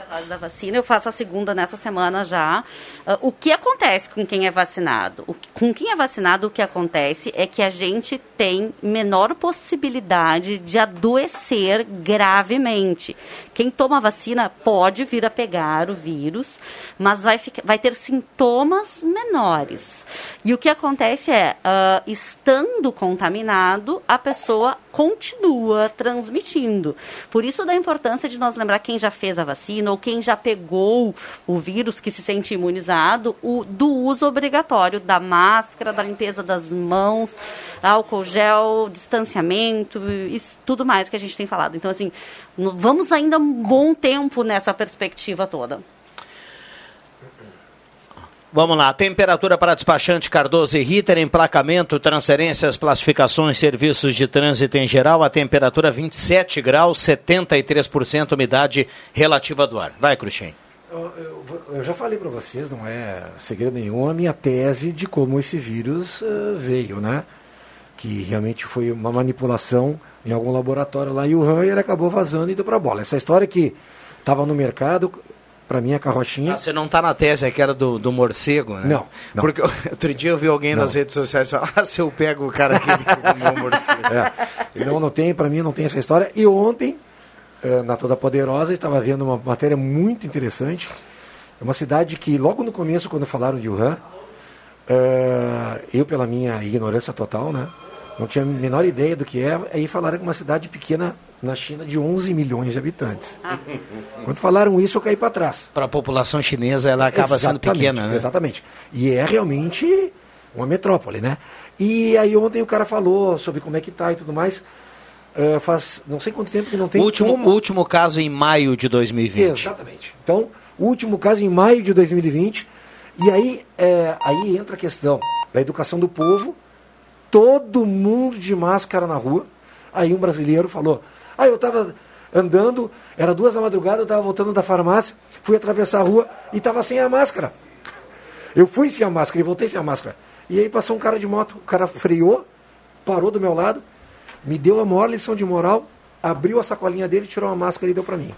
dose da vacina, eu faço a segunda nessa semana já. Ah, o que acontece com quem é vacinado? O com quem é vacinado, o que acontece é que a gente tem menor possibilidade de adoecer gravemente. Quem toma vacina pode vir a pegar o vírus, mas vai, ficar- vai ter sintomas menores. E o que acontece é, ah, estando contaminado, a pessoa continua transmitindo. Por isso da importância de nós lembrar quem já fez a vacina ou quem já pegou o vírus que se sente imunizado, o, do uso obrigatório da máscara, da limpeza das mãos, álcool gel, distanciamento e tudo mais que a gente tem falado. Então, assim, vamos ainda um bom tempo nessa perspectiva toda. Vamos lá, temperatura para despachante Cardoso e Ritter, emplacamento, transferências, classificações, serviços de trânsito em geral, a temperatura 27 graus, 73% umidade relativa do ar. Vai, Cruxem. Eu, eu- eu já falei para vocês, não é segredo nenhum, a minha tese de como esse vírus eh, veio, né? Que realmente foi uma manipulação em algum laboratório lá em Wuhan e ele acabou vazando e deu para bola. Essa história que estava no mercado, para mim a carrochinha. Ah, você não está na tese aquela do, do morcego, né? Não, não. Porque outro dia eu vi alguém Não. nas redes sociais falar, ah, se eu pego o cara que comeu o morcego. É. Não, não tem, para mim não tem essa história. E ontem, eh, na Toda Poderosa, estava vendo uma matéria muito interessante. É uma cidade que, logo no começo, quando falaram de Wuhan, eh, eu, pela minha ignorância total, né, não tinha a menor ideia do que é. Aí falaram que uma cidade pequena na China de 11 milhões de habitantes. Quando falaram isso, eu caí para trás. Para a população chinesa, ela acaba sendo Exatamente, pequena, né? Exatamente. E é realmente uma metrópole, né? E aí ontem o cara falou sobre como é que tá e tudo mais. Eh, faz não sei quanto tempo que não tem O último, como- o último caso em maio de 2020. Exatamente. Então, o último caso em maio de 2020. E aí, é, aí entra a questão da educação do povo. Todo mundo de máscara na rua. Aí um brasileiro falou: Ah, eu estava andando, era duas da madrugada, eu estava voltando da farmácia, fui atravessar a rua e estava sem a máscara. Eu fui sem a máscara e voltei sem a máscara. E aí passou um cara de moto, o cara freou, parou do meu lado, me deu a maior lição de moral, abriu a sacolinha dele, tirou a máscara e deu para mim.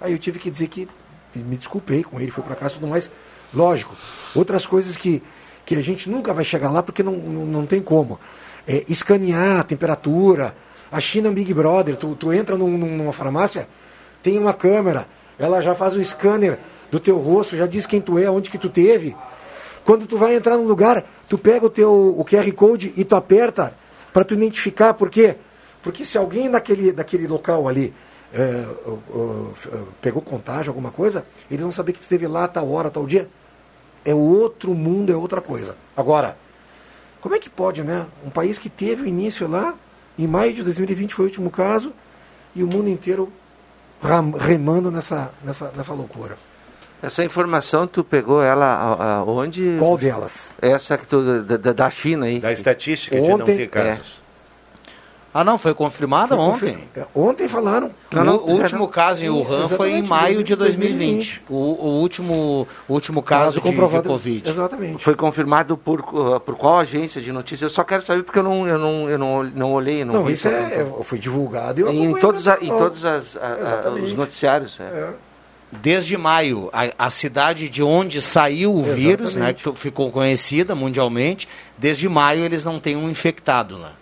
Aí eu tive que dizer que me desculpei com ele, fui para casa e tudo mais. Lógico, outras coisas que, que a gente nunca vai chegar lá porque não, não, não tem como. É, escanear a temperatura. A China é um Big Brother, tu, tu entra num- numa farmácia, tem uma câmera, ela já faz o scanner do teu rosto, já diz quem tu é, onde que tu teve. Quando tu vai entrar num lugar, tu pega o teu o QR Code e tu aperta para tu identificar. Por quê? Porque se alguém daquele, daquele local ali é, o- f- pegou contágio, alguma coisa, eles vão saber que tu esteve lá tal hora, tal dia. É outro mundo, é outra coisa. Agora, Como é que pode, né? Um país que teve o início lá, em maio de 2020 foi o último caso, e o mundo inteiro remando nessa, nessa, nessa loucura. Essa informação tu pegou ela onde? Qual delas? Essa que tu, da, da- da China aí. Da estatística de não ter casos. Ah, não, foi confirmada Foi ontem. confir- é, Ontem falaram. o, o último caso em Wuhan foi em Exatamente, maio de 2020. 2020. O, o último, o último caso, de, comprovado- de Covid. Exatamente. Foi confirmado por, uh, por qual agência de notícias? Eu só quero saber porque eu não, eu não, eu não, não olhei, não, Não, vi. isso é, é- foi divulgado e eu em todos, a, em no todos as, a- a- Exatamente. os noticiários. é. Desde maio, a, a cidade de onde saiu o vírus, né, que ficou conhecida mundialmente, desde maio eles não têm um infectado lá.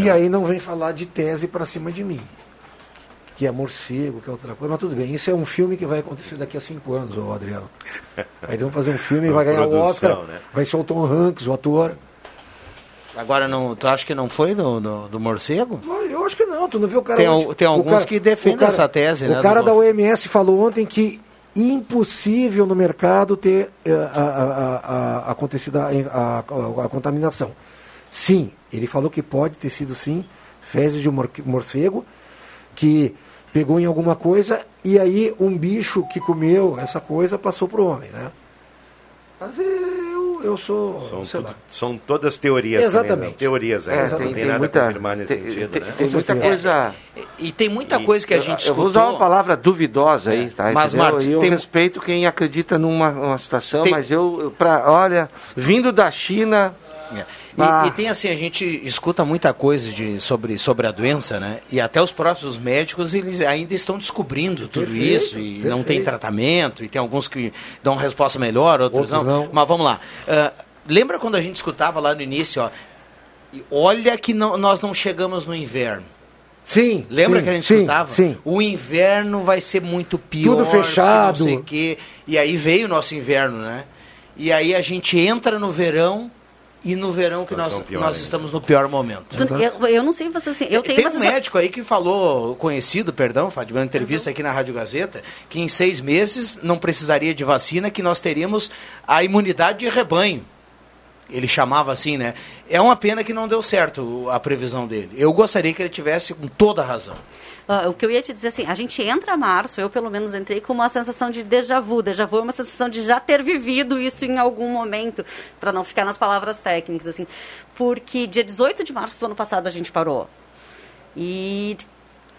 E aí não vem falar de tese para cima de mim. Que é morcego, que é outra coisa, mas tudo bem. Isso é um filme que vai acontecer daqui a cinco anos, ô Adriano. Aí vão fazer um filme e vai ganhar o Oscar. né? Vai ser o Tom Hanks, o ator. Agora, não, tu acha que não foi do, do, do morcego? Eu acho que não, tu não viu o cara Tem tem alguns cara- que defendem cara- essa tese, O né, cara do da OMS falou ontem que impossível no mercado ter eh, a, a- acontecido a, a- a- a contaminação. Sim, ele falou que pode ter sido sim fezes de um mor- morcego que pegou em alguma coisa e aí um bicho que comeu essa coisa passou para o homem, né? Mas eu, eu sou, São, sei tudo- lá. são todas teorias. Exatamente. também, né? Teorias, É, é, tem- não tem, tem nada muita- a confirmar nesse tem- sentido. tem- né? tem muita coisa- E tem muita coisa que a gente Eu vou usar uma palavra duvidosa aí, tá? Mas? Marcos, E eu tem- respeito quem acredita numa uma situação, Tem- mas eu, eu pra, olha, vindo da China. E, ah, e tem assim, a gente escuta muita coisa de, sobre, sobre a doença, né? E até os próprios médicos, eles ainda estão descobrindo tudo Perfeito, isso e não tem perfeito. tratamento, e tem alguns que dão resposta melhor, outros, Outros não. não. Mas vamos lá. Ah, lembra quando a gente escutava lá no início, ó, e olha que não, nós não chegamos no inverno. Sim. Lembra sim, que a gente sim, escutava? Sim. O inverno vai ser muito pior. Tudo fechado. Não sei o quê. E aí veio o nosso inverno, né? E aí a gente entra no verão e no verão que nós, nós estamos no pior momento. Eu, eu não sei você assim, eu tenho Tem um sensação- médico aí que falou, conhecido, perdão, Fátima, uma entrevista aqui na Rádio Gazeta, que em seis meses não precisaria de vacina, que nós teríamos a imunidade de rebanho. Ele chamava assim, né? É uma pena que não deu certo a previsão dele. Eu gostaria que ele tivesse com toda a razão. O que eu ia te dizer assim, a gente entra março, eu pelo menos entrei com uma sensação de déjà vu. Déjà vu é uma sensação de já ter vivido isso em algum momento, para não ficar nas palavras técnicas, assim. Porque dia 18 de março do ano passado a gente parou. E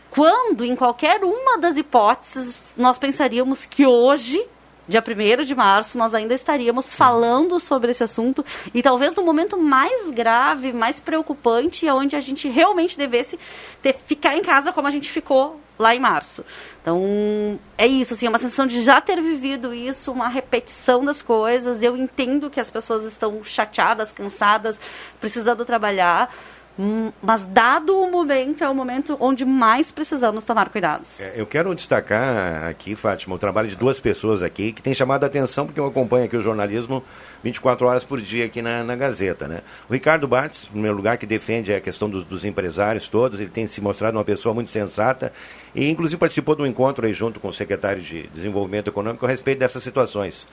quando, em qualquer uma das hipóteses, nós pensaríamos que hoje, dia 1 de março, nós ainda estaríamos falando sobre esse assunto e talvez no momento mais grave, mais preocupante, é onde a gente realmente devesse ter, ficar em casa como a gente ficou lá em março. Então, é isso, assim, é uma sensação de já ter vivido isso, uma repetição das coisas. Eu entendo que as pessoas estão chateadas, cansadas, precisando trabalhar, mas dado o momento, é o momento onde mais precisamos tomar cuidados. É, Eu quero destacar aqui, Fátima, o trabalho de duas pessoas aqui que tem chamado a atenção, porque eu acompanho aqui o jornalismo 24 horas por dia aqui na, na Gazeta. Né? O Ricardo Bartz, em primeiro lugar, que defende a questão dos, dos empresários todos, ele tem se mostrado uma pessoa muito sensata e, inclusive, participou de um encontro aí junto com o secretário de Desenvolvimento Econômico a respeito dessas situações.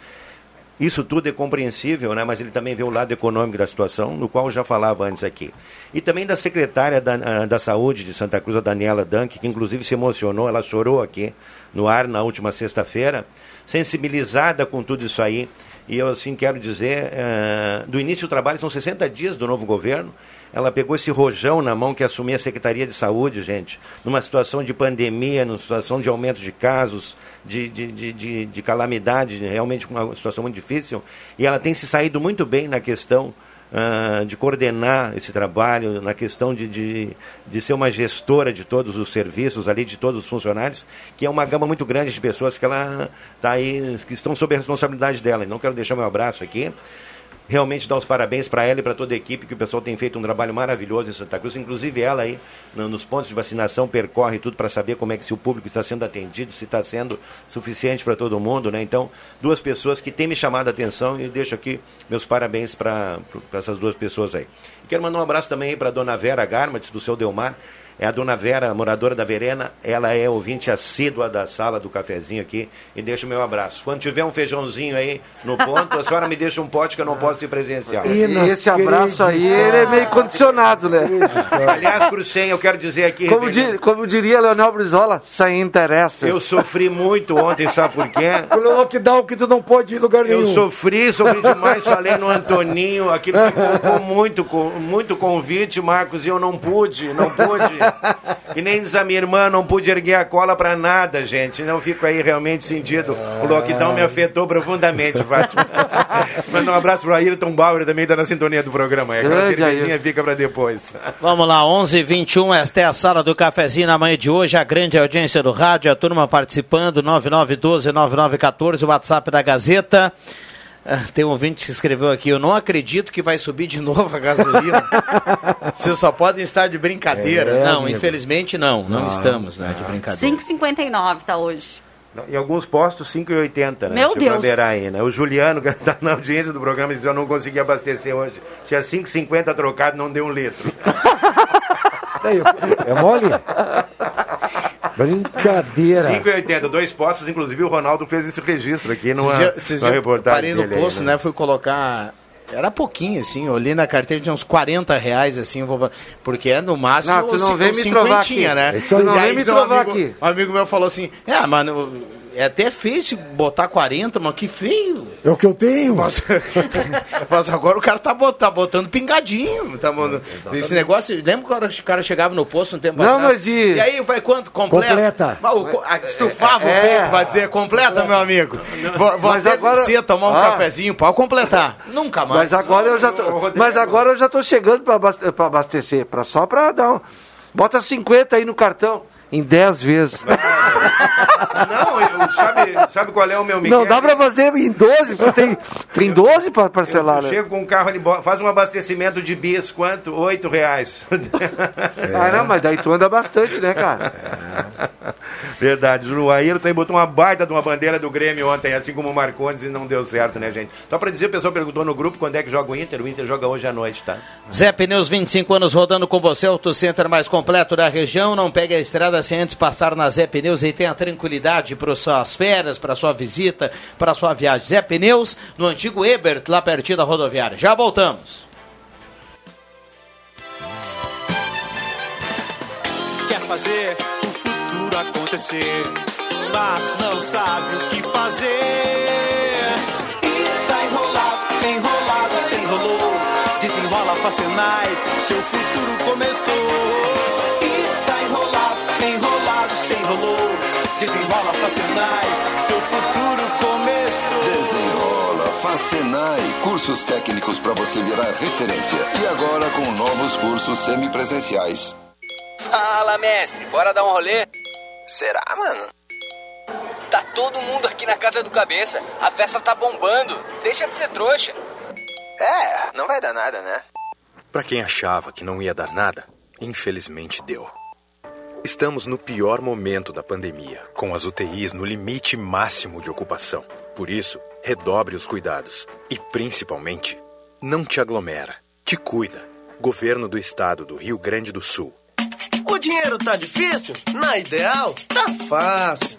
Isso tudo é compreensível, né? mas ele também vê o lado econômico da situação, no qual eu já falava antes aqui. E também da secretária da, ah, da Saúde de Santa Cruz, a Daniela Dank, que inclusive se emocionou, ela chorou aqui no ar na última sexta-feira, sensibilizada com tudo isso aí. E eu assim quero dizer, eh, do início do trabalho, são 60 dias do novo governo, ela pegou esse rojão na mão que assumia a Secretaria de Saúde, gente, numa situação de pandemia, numa situação de aumento de casos, de, de, de, de, de calamidade, realmente uma situação muito difícil. E ela tem se saído muito bem na questão ah, de coordenar esse trabalho, na questão de, de, de ser uma gestora de todos os serviços ali, de todos os funcionários, que é uma gama muito grande de pessoas que ela está aí, que estão sob a responsabilidade dela. Então quero deixar meu abraço aqui realmente dar os parabéns para ela e para toda a equipe, que o pessoal tem feito um trabalho maravilhoso em Santa Cruz. Inclusive ela aí, no- nos pontos de vacinação, percorre tudo para saber como é que se o público está sendo atendido, se está sendo suficiente para todo mundo, né? Então, duas pessoas que têm me chamado a atenção e deixo aqui meus parabéns para essas duas pessoas aí. E quero mandar um abraço também para dona Vera Garmatz, do seu Delmar, É a dona Vera, moradora da Verena, ela é ouvinte assídua da sala do cafezinho aqui e deixa o meu abraço. Quando tiver um feijãozinho aí no ponto, a senhora me deixa um pote que eu não posso ir presencial. E esse abraço aí, ele é meio condicionado, né? Aliás, Cruxem, eu quero dizer aqui. Como, di- como diria Leonel Brizola, sem interessa. Eu sofri muito ontem, sabe por quê? Pelo lockdown que tu não pode ir em lugar nenhum. Eu sofri, sofri demais, falei no Antoninho, aquilo que colocou muito, muito convite, Marcos, e eu não pude, não pude. E nem diz a minha irmã, não pude erguer a cola pra nada, gente. Não fico aí realmente sentido. O lockdown me afetou profundamente, Fátima. Manda um abraço pro Ayrton Bauer, também tá na sintonia do programa. aí. Aquela Grande cervejinha Ayrton. fica pra depois. Vamos lá, 11 21 esta é a sala do cafezinho na manhã de hoje, a grande audiência do rádio, a turma participando, 9912-9914, o WhatsApp da Gazeta. Ah, Tem um ouvinte que escreveu aqui, eu não acredito que vai subir de novo a gasolina. Vocês só podem estar de brincadeira. É, não, amigo. infelizmente não, não, Não. estamos né, de brincadeira. 5,59 tá hoje. Em alguns postos, 5,80, né? Meu eu Deus. aí, né? O Juliano, que tá na audiência do programa, disse eu não consegui abastecer hoje. Tinha 5,50 trocado, não deu um litro. É mole? Brincadeira. 5,80, dois postos, inclusive o Ronaldo fez esse registro aqui numa, esses numa reportagem parei no dele aí, posto, né? Fui colocar. Era pouquinho, assim. eu Olhei na carteira, tinha uns 40 reais, assim. Vou... Porque é no máximo. Não, tu não cinco- vem me trovar aqui. né? Tu não E aí vem me diz um trovar amigo- aqui. Um amigo meu falou assim: É, mano, é até feio se botar 40, mas que feio. É o que eu tenho. Mas, mas agora o cara tá botando, tá botando pingadinho. Tá botando- esse negócio, lembra quando o cara chegava no posto um tempo Não, atrás? mas e- E aí vai quanto? Completa? Completa. Estufava É. o peito, vai dizer, completa, meu amigo. Vou, vou Mas até agora- descer, tomar um Ah. cafezinho, pode completar. Nunca mais. Mas agora eu já tô, mas agora eu já tô chegando para abastecer, para só para dar um, bota 50 aí no cartão em 10 vezes. Não, eu- sabe, sabe qual é o meu Não dá para fazer em 12, porque tem tem 12 para parcelar, né? Chega com um carro, bo- faz um abastecimento de bis, quanto? Oito reais. Ah, não, mas daí tu anda bastante, né, cara? Verdade, o Ayrton botou uma baita de uma bandeira do Grêmio ontem, assim como o Marcondes, e não deu certo, né, gente? Só pra dizer, o pessoal perguntou no grupo quando é que joga o Inter. O Inter joga hoje à noite, tá? Zé Pneus, 25 anos rodando com você, Auto Center mais completo da região. Não pegue a estrada sem antes passar na Zé Pneus e tenha tranquilidade para suas férias, para sua visita, para sua viagem. Zé Pneus, no antigo Ebert, lá pertinho da rodoviária. Já voltamos. Quer fazer o futuro acontecer, mas não sabe o que fazer. E tá enrolado, enrolado, se enrolou. Desenrola Facenai, seu futuro começou. Facenai, seu futuro começou. Desenrola, Facenai, cursos técnicos para você virar referência. E agora com novos cursos semipresenciais. Fala, mestre, bora dar um rolê? Será, mano? Tá todo mundo aqui na casa do cabeça. A festa tá bombando. Deixa de ser trouxa. É, não vai dar nada, né? Para quem achava que não ia dar nada, infelizmente deu. Estamos no pior momento da pandemia, com as UTIs no limite máximo de ocupação. Por isso, redobre os cuidados e, principalmente, não te aglomera. Te cuida. Governo do Estado do Rio Grande do Sul. O dinheiro tá difícil? Na ideal, tá fácil.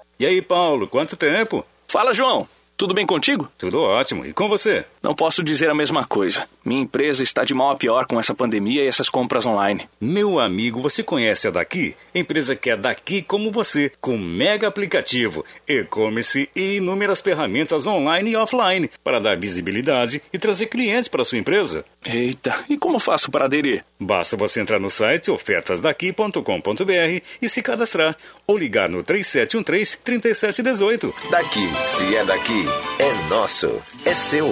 E aí, Paulo, quanto tempo? Fala, João. Tudo bem contigo? Tudo ótimo. E com você? Não posso dizer a mesma coisa. Minha empresa está de mal a pior com essa pandemia e essas compras online. Meu amigo, você conhece a Daqui? Empresa que é daqui como você, com mega aplicativo, e-commerce e inúmeras ferramentas online e offline para dar visibilidade e trazer clientes para sua empresa. Eita, e como faço para aderir? Basta você entrar no site ofertasdaqui.com.br e se cadastrar ou ligar no 3713 3718. Daqui, se é daqui, é nosso, é seu.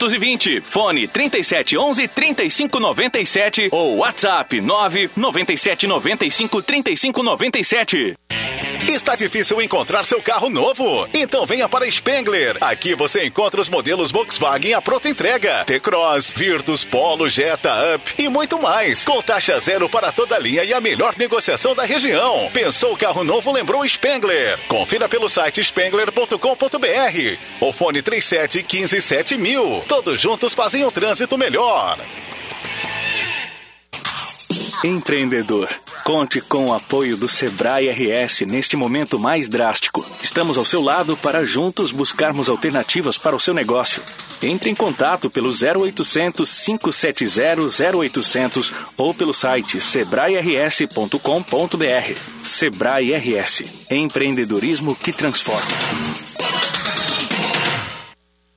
620. Fone 37 Fone 3711-3597 ou WhatsApp 9 97 95 35 97. Está difícil encontrar seu carro novo? Então venha para Spengler. Aqui você encontra os modelos Volkswagen à pronta entrega: T-Cross, Virtus, Polo, Jetta, Up e muito mais. Com taxa zero para toda a linha e a melhor negociação da região. Pensou carro novo? Lembrou Spengler. Confira pelo site spengler.com.br ou fone 37 15 7000. Todos juntos fazem um trânsito melhor. Empreendedor, conte com o apoio do Sebrae RS neste momento mais drástico. Estamos ao seu lado para juntos buscarmos alternativas para o seu negócio. Entre em contato pelo 0800 570 0800 ou pelo site sebrae-rs.com.br. Sebrae RS, empreendedorismo que transforma.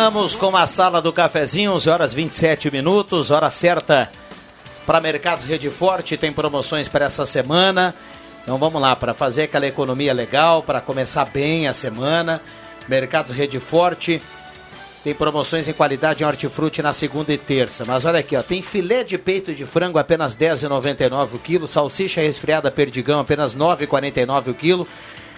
Voltamos com a sala do cafezinho, 11 horas 27 minutos, hora certa para Mercados Rede Forte, tem promoções para essa semana. Então vamos lá, para fazer aquela economia legal, para começar bem a semana. Mercados Rede Forte tem promoções em qualidade em hortifruti na segunda e terça. Mas olha aqui, ó, tem filé de peito de frango apenas R$ 10,99 o quilo, salsicha resfriada perdigão apenas R$ 9,49 o quilo.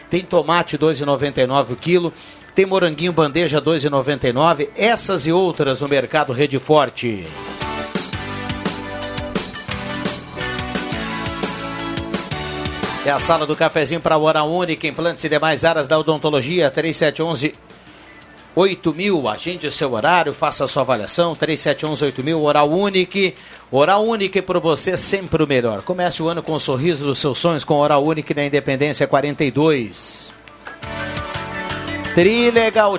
Tem tomate R$ 2,99 o quilo. Tem moranguinho bandeja 2,99. Essas e outras no mercado Rede Forte. É a sala do cafezinho para Hora Única, implantes e demais áreas da odontologia, 3711 8000. Agende o seu horário, faça a sua avaliação, 3711 8000, Oral Único. Oral Único por você sempre o melhor. Comece o ano com o sorriso dos seus sonhos com Oral Único na Independência 42. Trilegal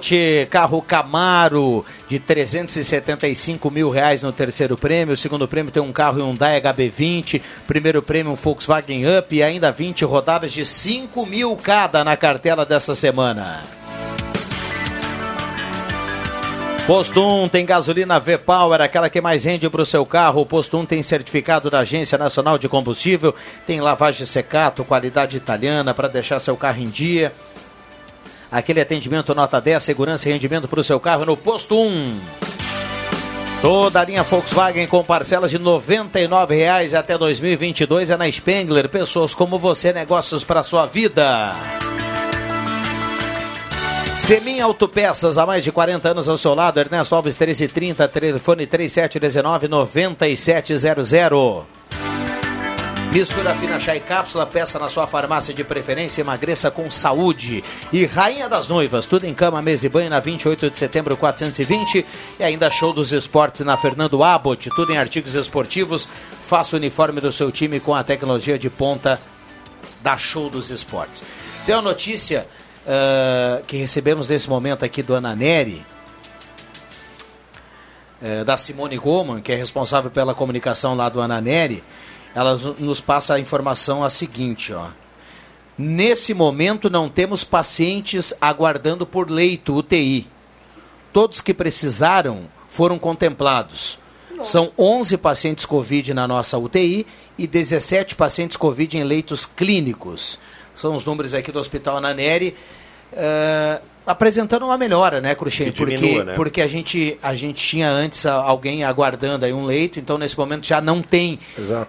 carro Camaro de 375 mil reais no terceiro prêmio. O segundo prêmio tem um carro Hyundai HB20. Primeiro prêmio um Volkswagen Up e ainda 20 rodadas de 5 mil cada na cartela dessa semana. Posto 1 tem gasolina V-Power, aquela que mais rende para o seu carro. O Posto 1 tem certificado da Agência Nacional de Combustível, tem lavagem secato, qualidade italiana para deixar seu carro em dia. Aquele atendimento nota 10, segurança e rendimento para o seu carro no posto 1. Toda a linha Volkswagen com parcelas de R$ 99,00 até 2022 é na Spengler. Pessoas como você, negócios para sua vida. Semin Autopeças, há mais de 40 anos ao seu lado. Ernesto Alves 1330, telefone 3719-9700. Mistura fina chá e cápsula, peça na sua farmácia de preferência, emagreça com saúde. E Rainha das Noivas, tudo em cama, mesa e banho na 28 de setembro 420. E ainda show dos esportes na Fernando Abbott, tudo em artigos esportivos. Faça o uniforme do seu time com a tecnologia de ponta da Show dos Esportes. Tem uma notícia uh, que recebemos nesse momento aqui do Ananeri, uh, da Simone Goman, que é responsável pela comunicação lá do Ananeri ela nos passa a informação a seguinte, ó. Nesse momento não temos pacientes aguardando por leito UTI. Todos que precisaram foram contemplados. São 11 pacientes Covid na nossa UTI e 17 pacientes Covid em leitos clínicos. São os números aqui do Hospital Ananeri. Eh, apresentando uma melhora, né, Cruxem? Que Porque, diminua, né? porque a, gente, a gente tinha antes alguém aguardando aí um leito, então nesse momento já não tem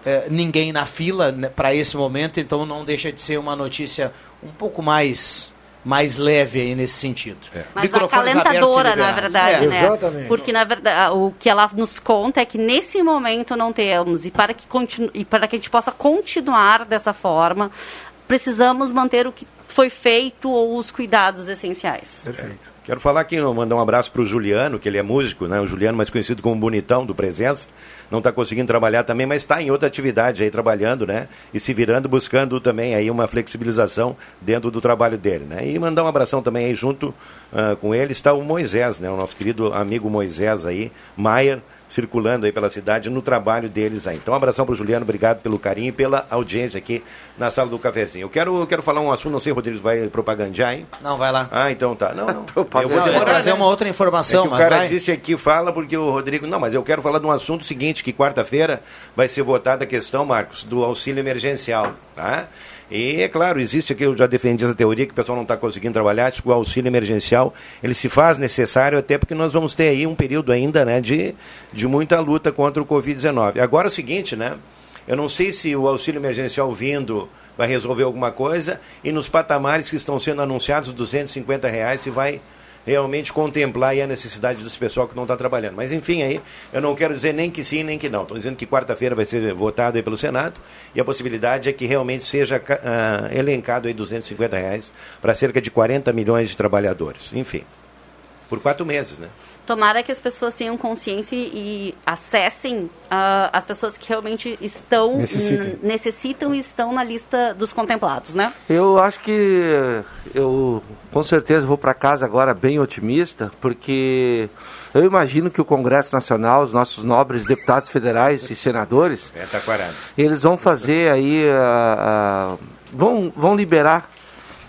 eh, ninguém na fila para esse momento, então não deixa de ser uma notícia um pouco mais, mais leve aí nesse sentido. Mas Microfones acalentadora, na verdade, É. né? Exatamente. Porque, na verdade, o que ela nos conta é que nesse momento não temos, e para que, continu e para que a gente possa continuar dessa forma, precisamos manter o que foi feito ou os cuidados essenciais. Perfeito. Quero falar aqui, mandar um abraço para o Juliano, que ele é músico, né? O Juliano, mais conhecido como Bonitão do Presença. Não está conseguindo trabalhar também, mas está em outra atividade aí trabalhando, né? E se virando, buscando também aí uma flexibilização dentro do trabalho dele, né? E mandar um abração também aí junto ah, com ele está o Moisés, né? O nosso querido amigo Moisés aí, Maier, circulando aí pela cidade no trabalho deles aí. Então, um abração para o Juliano, obrigado pelo carinho e pela audiência aqui na sala do cafezinho. Eu quero, eu quero falar um assunto, não sei, Rodrigues, vai propagandear, hein? Não, vai lá. Ah, então tá. Não, não. Eu vou demorar, trazer uma outra informação, É que o mas cara vai. disse aqui, fala porque o Rodrigo... Não, mas eu quero falar de um assunto seguinte, que quarta-feira vai ser votada a questão, Marcos, do auxílio emergencial, tá? E, é claro, existe aqui, eu já defendi essa teoria, que o pessoal não está conseguindo trabalhar, acho que o auxílio emergencial, ele se faz necessário, até porque nós vamos ter aí um período ainda, né, de, de muita luta contra o Covid-19. Agora é o seguinte, né, eu não sei se o auxílio emergencial vindo vai resolver alguma coisa, e nos patamares que estão sendo anunciados, 250 reais, se vai realmente contemplar aí a necessidade desse pessoal que não está trabalhando. Mas enfim, aí eu não quero dizer nem que sim, nem que não. Estou dizendo que quarta-feira vai ser votado aí pelo Senado e a possibilidade é que realmente seja ah, elencado aí 250 reais para cerca de 40 milhões de trabalhadores. Enfim, por quatro meses, né? Tomara que as pessoas tenham consciência e acessem ah, as pessoas que realmente estão n- necessitam e estão na lista dos contemplados, né? Eu acho que eu com certeza vou para casa agora bem otimista, porque eu imagino que o Congresso Nacional, os nossos nobres deputados federais e senadores, É, tá eles vão fazer aí, ah, ah, vão, vão liberar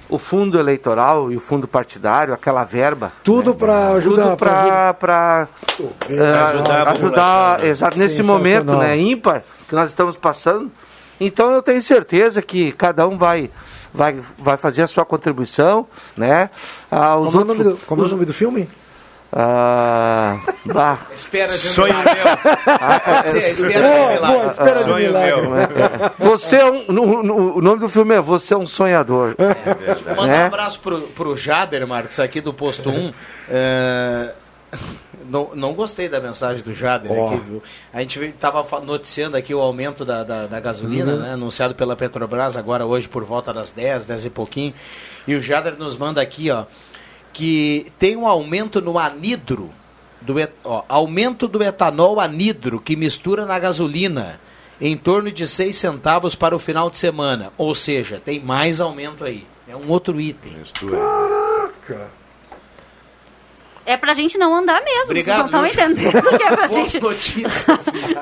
o fundo eleitoral e o fundo partidário, aquela verba. Tudo para ajudar. Tudo para para Pra ajudar a população, né? exato nesse momento, né, ímpar que nós estamos passando. Então eu tenho certeza que cada um vai vai vai fazer a sua contribuição, né? Ah, os Como, é o outros nome do, como é o os- nome do filme? Ah, bah. Espera de um Sonho milagre. Ah, Você, é, espera de um Boa, milagre. boa, espera de um Sonho milagre. meu. É, Você é um, no- no- o nome do filme é Você é um sonhador. Mandar né? um abraço pro, pro Jader, Marcos, aqui do posto 1. É, Não, não gostei da mensagem do Jader Ó. aqui, viu? A gente estava noticiando aqui o aumento da, da, da gasolina, Uhum. né? Anunciado pela Petrobras agora hoje por volta das 10, 10 e pouquinho. E o Jader nos manda aqui, ó, que tem um aumento no anidro, do, et- ó, aumento do etanol anidro que mistura na gasolina em torno de 6 centavos para o final de semana. Ou seja, tem mais aumento aí. É um outro item. Caraca. É pra gente não andar mesmo, Obrigado, vocês não estão entendendo que é pra gente... notícias.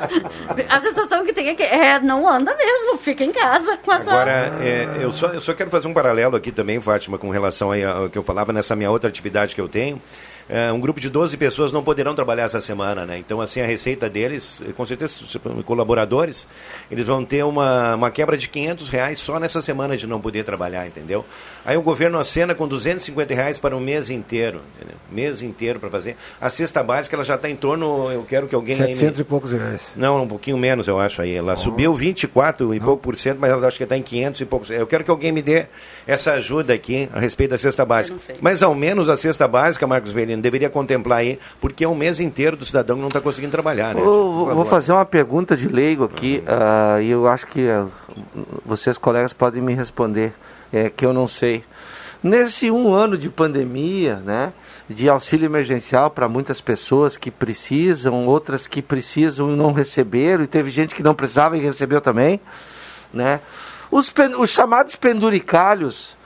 A sensação que tem é que é, não anda mesmo, fica em casa com essa... Agora, é, eu, só, eu só quero fazer um paralelo aqui também, Fátima, com relação aí ao que eu falava nessa minha outra atividade que eu tenho. É, um grupo de 12 pessoas não poderão trabalhar essa semana, né? Então, assim, a receita deles, com certeza, colaboradores, eles vão ter uma, uma quebra de 500 reais só nessa semana de não poder trabalhar, entendeu? Aí o governo acena com 250 reais para um mês inteiro, entendeu? Mês inteiro para fazer. A cesta básica, ela já está em torno, eu quero que alguém... aí me- 700 e poucos reais. não, um pouquinho menos, eu acho aí. Ela subiu 24 e pouco por cento, mas ela acho que está em 500 e poucos. Eu quero que alguém me dê essa ajuda aqui a respeito da cesta básica. Mas ao menos a cesta básica, Marcos Velino, deveria contemplar aí, porque é um mês inteiro do cidadão que não está conseguindo trabalhar, né? Eu vou, fazer uma pergunta de leigo aqui, ah, e eu acho que ah, vocês, colegas, podem me responder, é, que eu não sei. Nesse um ano de pandemia, né, de auxílio emergencial para muitas pessoas que precisam, outras que precisam e não receberam, e teve gente que não precisava e recebeu também, né? Os, pen- os chamados penduricalhos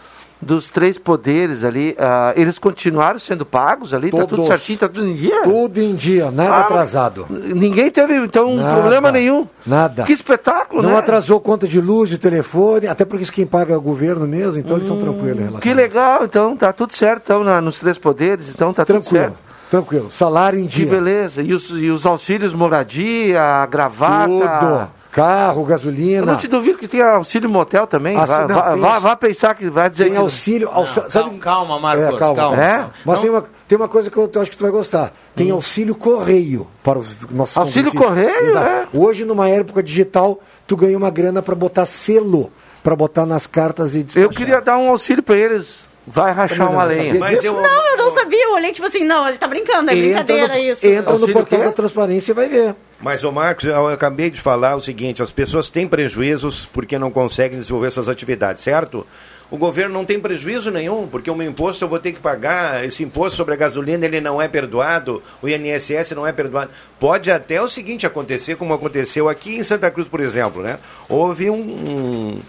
dos três poderes ali, ah, eles continuaram sendo pagos ali? Tá tudo Todos. certinho, tá tudo em dia? Tudo em dia, nada Ah, atrasado. Ninguém teve, então, Nada. problema nenhum. Nada. Que espetáculo, Não né? atrasou conta de luz, de telefone, até porque quem paga é o governo mesmo, então eles estão tranquilos em relação Que legal, então, tá tudo certo, então, na- nos três poderes, então tá tudo Tranquilo, certo. tranquilo. Salário em Que dia. beleza. E os, e os auxílios moradia, gravata, Tudo. Carro, gasolina. Eu não te duvido que tenha auxílio motel também. Ah, vá, não, vá, tem- vá- vá pensar que vai dizer Tem que... auxílio. auxi- sabe- calma, Marcos, É, calma. calma. É? Mas Não- tem uma, tem uma coisa que eu, eu acho que tu vai gostar. Tem auxílio correio para os nossos Auxílio correio, é? Hoje, numa época digital, tu ganha uma grana para botar selo, para botar nas cartas e Eu queria dar um auxílio pra eles. Vai rachar uma lenha. Mas eu- Não, eu não sabia. Eu olhei tipo assim, não, ele tá brincando, é brincadeira no, isso. Entra no portal quê? da transparência e vai ver. Mas, ô Marcos, eu acabei de falar o seguinte: as pessoas têm prejuízos porque não conseguem desenvolver suas atividades, certo? O governo não tem prejuízo nenhum, porque o meu imposto eu vou ter que pagar, esse imposto sobre a gasolina ele não é perdoado, o INSS não é perdoado. Pode até o seguinte acontecer, como aconteceu aqui em Santa Cruz, por exemplo, né? Houve um, um,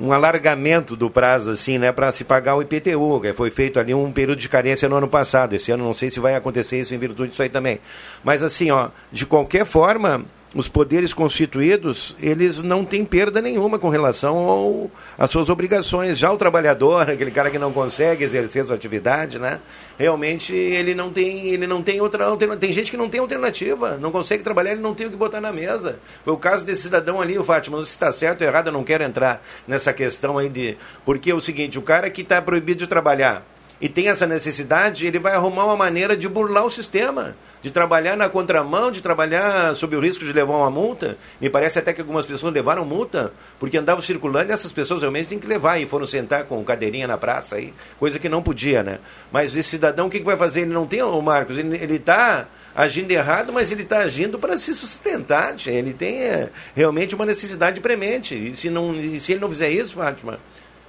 um alargamento do prazo, assim, né, para se pagar o IPTU, que foi feito ali um período de carência no ano passado. Esse ano não sei se vai acontecer isso em virtude disso aí também. Mas assim, ó, de qualquer forma, os poderes constituídos, eles não têm perda nenhuma com relação ao, às suas obrigações. Já o trabalhador, aquele cara que não consegue exercer sua atividade, né? Realmente ele não tem, ele não tem outra alternativa. Tem gente que não tem alternativa, não consegue trabalhar, ele não tem o que botar na mesa. Foi o caso desse cidadão ali, o Fátima, não se está certo ou errado, eu não quero entrar nessa questão aí de. Porque é o seguinte, o cara que está proibido de trabalhar e tem essa necessidade, ele vai arrumar uma maneira de burlar o sistema, de trabalhar na contramão, de trabalhar sob o risco de levar uma multa. Me parece até que algumas pessoas levaram multa porque andavam circulando e essas pessoas realmente têm que levar e foram sentar com cadeirinha na praça aí, coisa que não podia, né? Mas esse cidadão, o que, que vai fazer? Ele não tem, ô Marcos, ele está agindo errado, mas ele está agindo para se sustentar. Ele tem é, realmente uma necessidade premente. E se, não, e se ele não fizer isso, Fátima,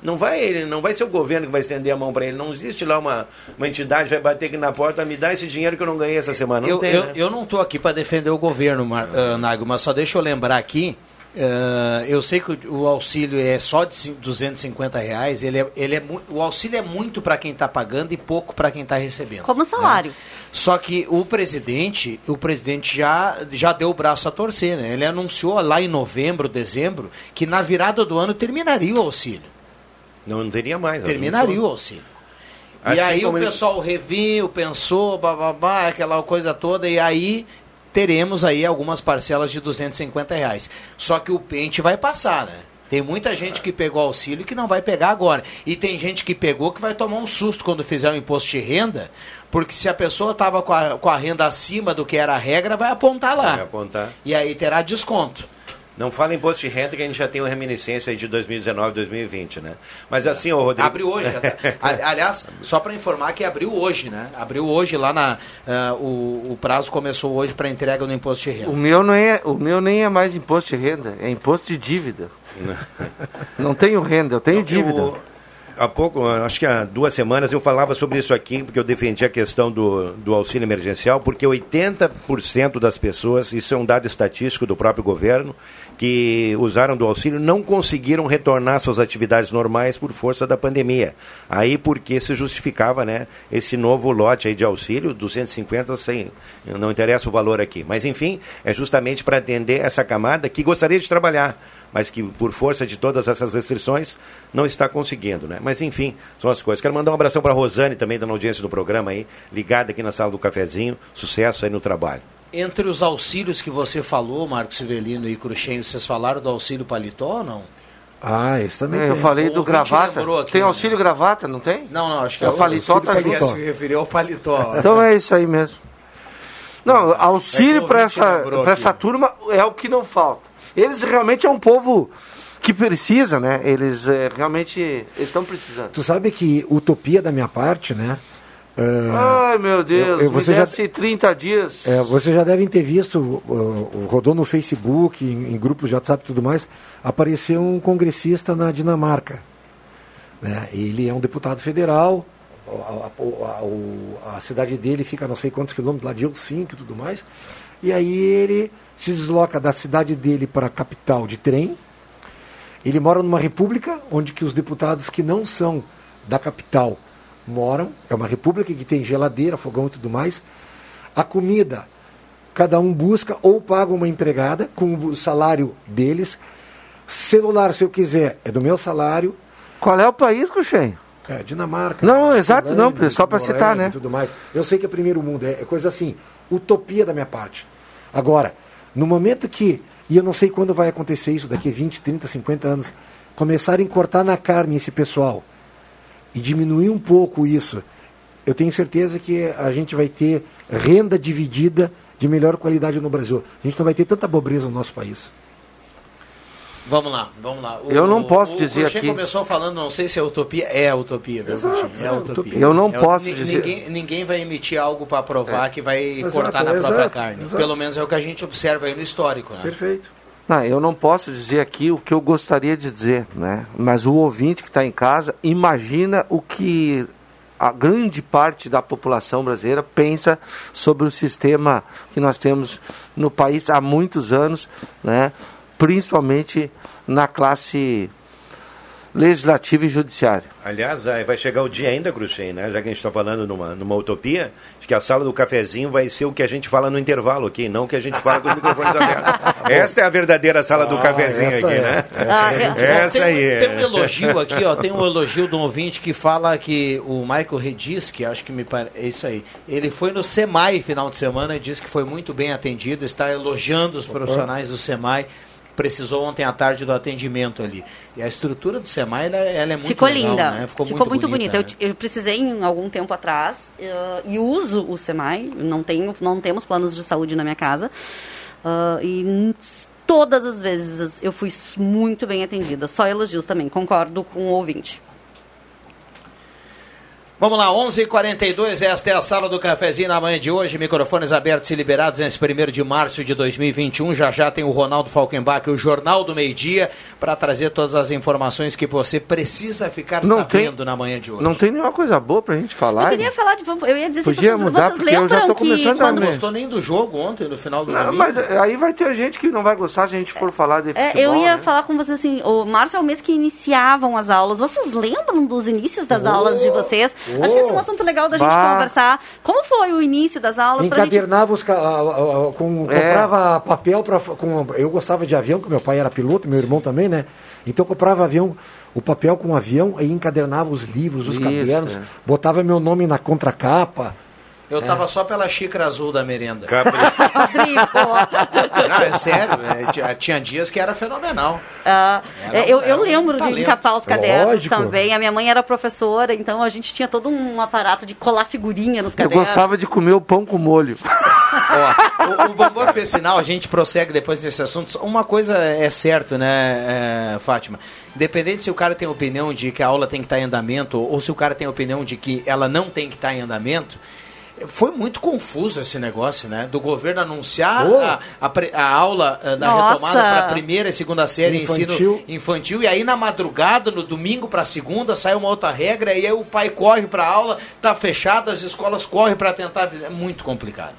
não vai, ele, não vai ser o governo que vai estender a mão para ele. Não existe lá uma, uma entidade vai bater aqui na porta, me dá esse dinheiro que eu não ganhei essa semana. Não eu, tem, eu, né? eu não estou aqui para defender o governo, Mar, ah, Nago, mas só deixa eu lembrar aqui. ah, eu sei que o, o auxílio é só de cin- 250 reais. Ele é, ele é o auxílio é muito para quem está pagando e pouco para quem está recebendo. Como salário. né? Só que o presidente, o presidente já, já deu o braço a torcer, né? Ele anunciou lá em novembro, dezembro, que na virada do ano terminaria o auxílio. Não, não teria mais. Terminaria o auxílio. e Assim aí o como ele- pessoal reviu, pensou, bababá, aquela coisa toda, e aí teremos aí algumas parcelas de 250 reais. Só que o pente vai passar, né? Tem muita gente que pegou auxílio que não vai pegar agora. E tem gente que pegou que vai tomar um susto quando fizer o imposto de renda, porque se a pessoa estava com a, com a renda acima do que era a regra, vai apontar lá. Vai apontar. E aí terá desconto. Não fala em imposto de renda que a gente já tem uma reminiscência aí de 2019, 2020, né? Mas assim, ô Rodrigo... Abriu hoje. Ali- Aliás, só para informar que abriu hoje, né? Abriu hoje lá na. ah, o, o prazo começou hoje para entrega no imposto de renda. O meu, não é, o meu nem é mais imposto de renda, é imposto de dívida. Não tenho renda, eu tenho dívida. Eu- há pouco, acho que há duas semanas, eu falava sobre isso aqui, porque eu defendi a questão do, do auxílio emergencial, porque 80% das pessoas, isso é um dado estatístico do próprio governo, que usaram do auxílio não conseguiram retornar suas atividades normais por força da pandemia. Aí porque se justificava né, esse novo lote aí de auxílio, 250 sem, não interessa o valor aqui. Mas enfim, é justamente para atender essa camada que gostaria de trabalhar mas que por força de todas essas restrições não está conseguindo, né? Mas enfim, são as coisas. Quero mandar um abração para a Rosane também, dando audiência do programa aí, ligada aqui na sala do cafezinho. Sucesso aí no trabalho. Entre os auxílios que você falou, Marcos Sivelino e Cruxem, vocês falaram do auxílio paletó ou não? Ah, esse também É, eu falei O do gravata. aqui, tem né? auxílio gravata, não tem? Não, não, acho que Eu é o falei só auxílio tá paletó. paletó. se referiu ao paletó. Então é isso aí mesmo. Não, É auxílio o para essa, pra essa turma é o que não falta. Eles realmente é um povo que precisa, né? Eles é, realmente estão precisando. Tu sabe que utopia da minha parte, né? ah, Ai, meu Deus, eu- eu- você já- desse 30 dias. É, vocês já devem ter visto, uh, rodou no Facebook, em, em grupos de WhatsApp e tudo mais, apareceu um congressista na Dinamarca. Né? Ele é um deputado federal, a, a- a- a cidade dele fica a não sei quantos quilômetros lá de Helsinki e tudo mais. E aí ele se desloca da cidade dele para a capital de trem. Ele mora numa república onde que os deputados que não são da capital moram. É uma república que tem geladeira, fogão e tudo mais. A comida, cada um busca ou paga uma empregada com o salário deles. Celular, se eu quiser, é do meu salário. Qual é o país, Cruxem? É, Dinamarca. Não, exato, não, só Noruega citar, né? Tudo mais. Eu sei que é primeiro mundo, é, é coisa assim, utopia da minha parte. Agora, No momento que, e eu não sei quando vai acontecer isso, daqui a 20, 30, 50 anos, começarem a cortar na carne esse pessoal e diminuir um pouco isso, eu tenho certeza que a gente vai ter renda dividida de melhor qualidade no Brasil. A gente não vai ter tanta pobreza no nosso país. Vamos lá, vamos lá. O- Eu não posso o dizer Cruxem aqui- começou falando, não sei se é utopia, é utopia, viu, Exato? É é utopia. utopia. Eu não É, posso dizer- Ninguém, ninguém vai emitir algo para provar É. que vai Exato, cortar na própria exato, carne. exato. Pelo menos é o que a gente observa aí no histórico, né? Perfeito. Não, eu não posso dizer aqui o que eu gostaria de dizer, né? Mas o ouvinte que está em casa, imagina o que a grande parte da população brasileira pensa sobre o sistema que nós temos no país há muitos anos, né? Principalmente na classe legislativa e judiciária. Aliás, aí vai chegar o dia ainda, Cruxem, né? Já que a gente está falando numa, numa utopia, de que a sala do cafezinho vai ser o que a gente fala no intervalo aqui, não o que a gente fala com os microfones abertos. Esta é a verdadeira sala do Ah, cafezinho essa aqui, é. né? Ah, é. essa tem, aí. Tem um elogio aqui, ó. Tem um elogio de um ouvinte que fala que o Michael Redis, que acho que me parece. É isso aí. Ele foi no SEMAI final de semana e disse que foi muito bem atendido, está elogiando os profissionais do SEMAI. Precisou ontem à tarde do atendimento ali. E a estrutura do SEMAI, ela, ela é muito Ficou legal, linda. né? Ficou, Ficou, muito, bonita. bonita. Eu né? Eu, precisei em algum tempo atrás eh, e uso o SEMAI. Não, tenho, não temos planos de saúde na minha casa. Ah, e todas as vezes eu fui muito bem atendida. Só elogios também. Concordo com o ouvinte. Vamos lá, 11h42, esta é a sala do cafezinho na manhã de hoje. Microfones abertos e liberados nesse 1 de março de 2021. Já já tem o Ronaldo Falkenbach, o Jornal do Meio Dia, para trazer todas as informações que você precisa ficar Não tem- sabendo na manhã de hoje. Não tem nenhuma coisa boa pra gente falar. Eu queria falar de. Eu ia dizer assim, Podia vocês, mudar, vocês já lembram tô que começando a quando Não gostou nem do jogo ontem, no final do Não, domingo. mas aí vai ter gente que não vai gostar se a gente for falar de É, futebol. eu ia né? falar com vocês assim, o março é o mês que iniciavam as aulas. Vocês lembram dos inícios das aulas de vocês? Oh. Acho que esse é um assunto legal da gente Bah. conversar. Como foi o início das aulas? Pra gente... Encadernava os. com, É. Comprava papel para. Eu gostava de avião, que meu pai era piloto, meu irmão também, né? Então eu comprava avião, o papel com o avião, aí encadernava os livros, os Isso, cadernos, é. botava meu nome na contracapa. Eu tava só pela xícara azul da merenda. Rodrigo. Não, é sério, é, tinha- dias que era fenomenal. Ah, Era é, um- eu, era eu um lembro de talento. encapar os cadernos Lógico. também. A minha mãe era professora, então a gente tinha todo um aparato de colar figurinha nos Eu cadernos. gostava de comer o pão com molho. Ó, o, o Bambam fez sinal, a gente prossegue depois desse assunto. Uma coisa é certo, né, é, Fátima? Independente se o cara tem a opinião de que a aula tem que estar em andamento ou se o cara tem a opinião de que ela não tem que estar em andamento, foi muito confuso esse negócio, né? Do governo anunciar Oh. a, a a aula eh, da Nossa. retomada para a primeira e segunda série Infantil. ensino infantil e aí na madrugada, no domingo para segunda, sai uma outra regra e aí o pai corre para a aula, tá fechado, as escolas correm para tentar, é muito complicado.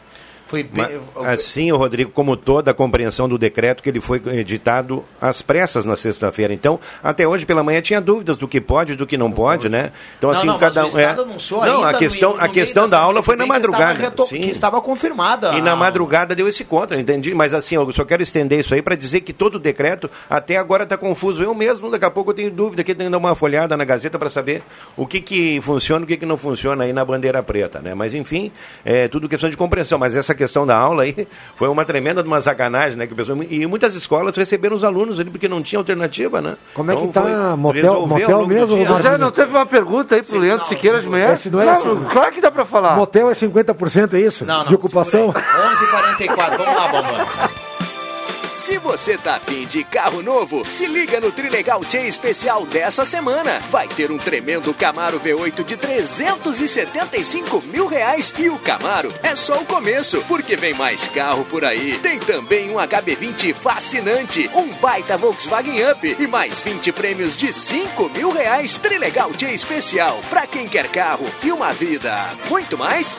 Foi bem, assim, o Rodrigo, como toda a compreensão do decreto que ele foi editado às pressas na sexta-feira. Então, até hoje pela manhã tinha dúvidas do que pode e do que não pode, né? Então, Não, assim, não, cada um. Anunciou não, a no- questão, no a meio questão da aula foi na estava madrugada. reto- sim. que estava confirmada. E na a- madrugada deu esse contra, entendi. Mas assim, eu só quero estender isso aí para dizer que todo o decreto até agora está confuso. Eu mesmo, daqui a pouco, eu tenho dúvida que tenho que dar uma folhada na Gazeta para saber o que, que funciona e o que, que não funciona aí na bandeira preta, né? Mas enfim, é tudo questão de compreensão. Mas essa questão da aula aí foi uma tremenda de uma sacanagem, né? Que o pessoal, e muitas escolas receberam os alunos ali porque não tinha alternativa, né? Como é que Então, tá? foi Motel- motel mesmo? José, não teve uma pergunta aí pro Leandro Siqueira de manhã? Esse não é Não, assim. claro que dá pra falar. Motel é 50%, é isso? Não, não, de ocupação? segura aí. 11h44, vamos lá, Bambam. Se você tá afim de carro novo, se liga no Trilegal T especial dessa semana. Vai ter um tremendo Camaro V8 de 375 mil reais e o Camaro é só o começo, porque vem mais carro por aí. Tem também um HB20 fascinante, um baita Volkswagen Up e mais 20 prêmios de 5 mil reais. Trilegal T especial pra quem quer carro e uma vida. Muito mais?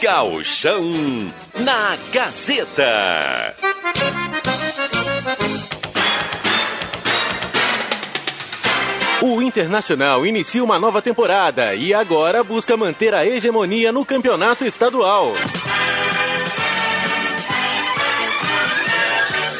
Gauchão na Gazeta. O Internacional inicia uma nova temporada e agora busca manter a hegemonia no campeonato estadual.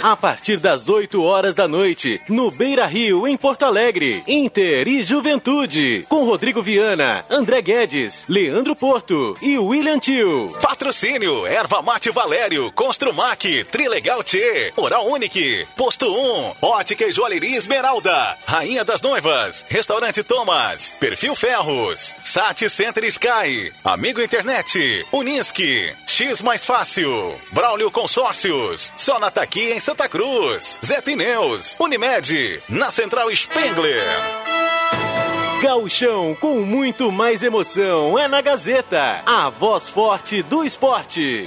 A partir das 8 horas da noite, no Beira Rio, em Porto Alegre, Inter e Juventude, com Rodrigo Viana, André Guedes, Leandro Porto e William Tio. Patrocínio, Erva Mate Valério, Construmac, Trilegal T, Oral Unique, Posto 1, Ótica e Joalheria Esmeralda, Rainha das Noivas, Restaurante Thomas, Perfil Ferros, Sat Center Sky, Amigo Internet, Unisque, X Mais Fácil, Braulio Consórcios, Sonataqui em Santa Cruz, Zé Pneus, Unimed, na Central Spengler. Gauchão com muito mais emoção é na Gazeta, a voz forte do esporte.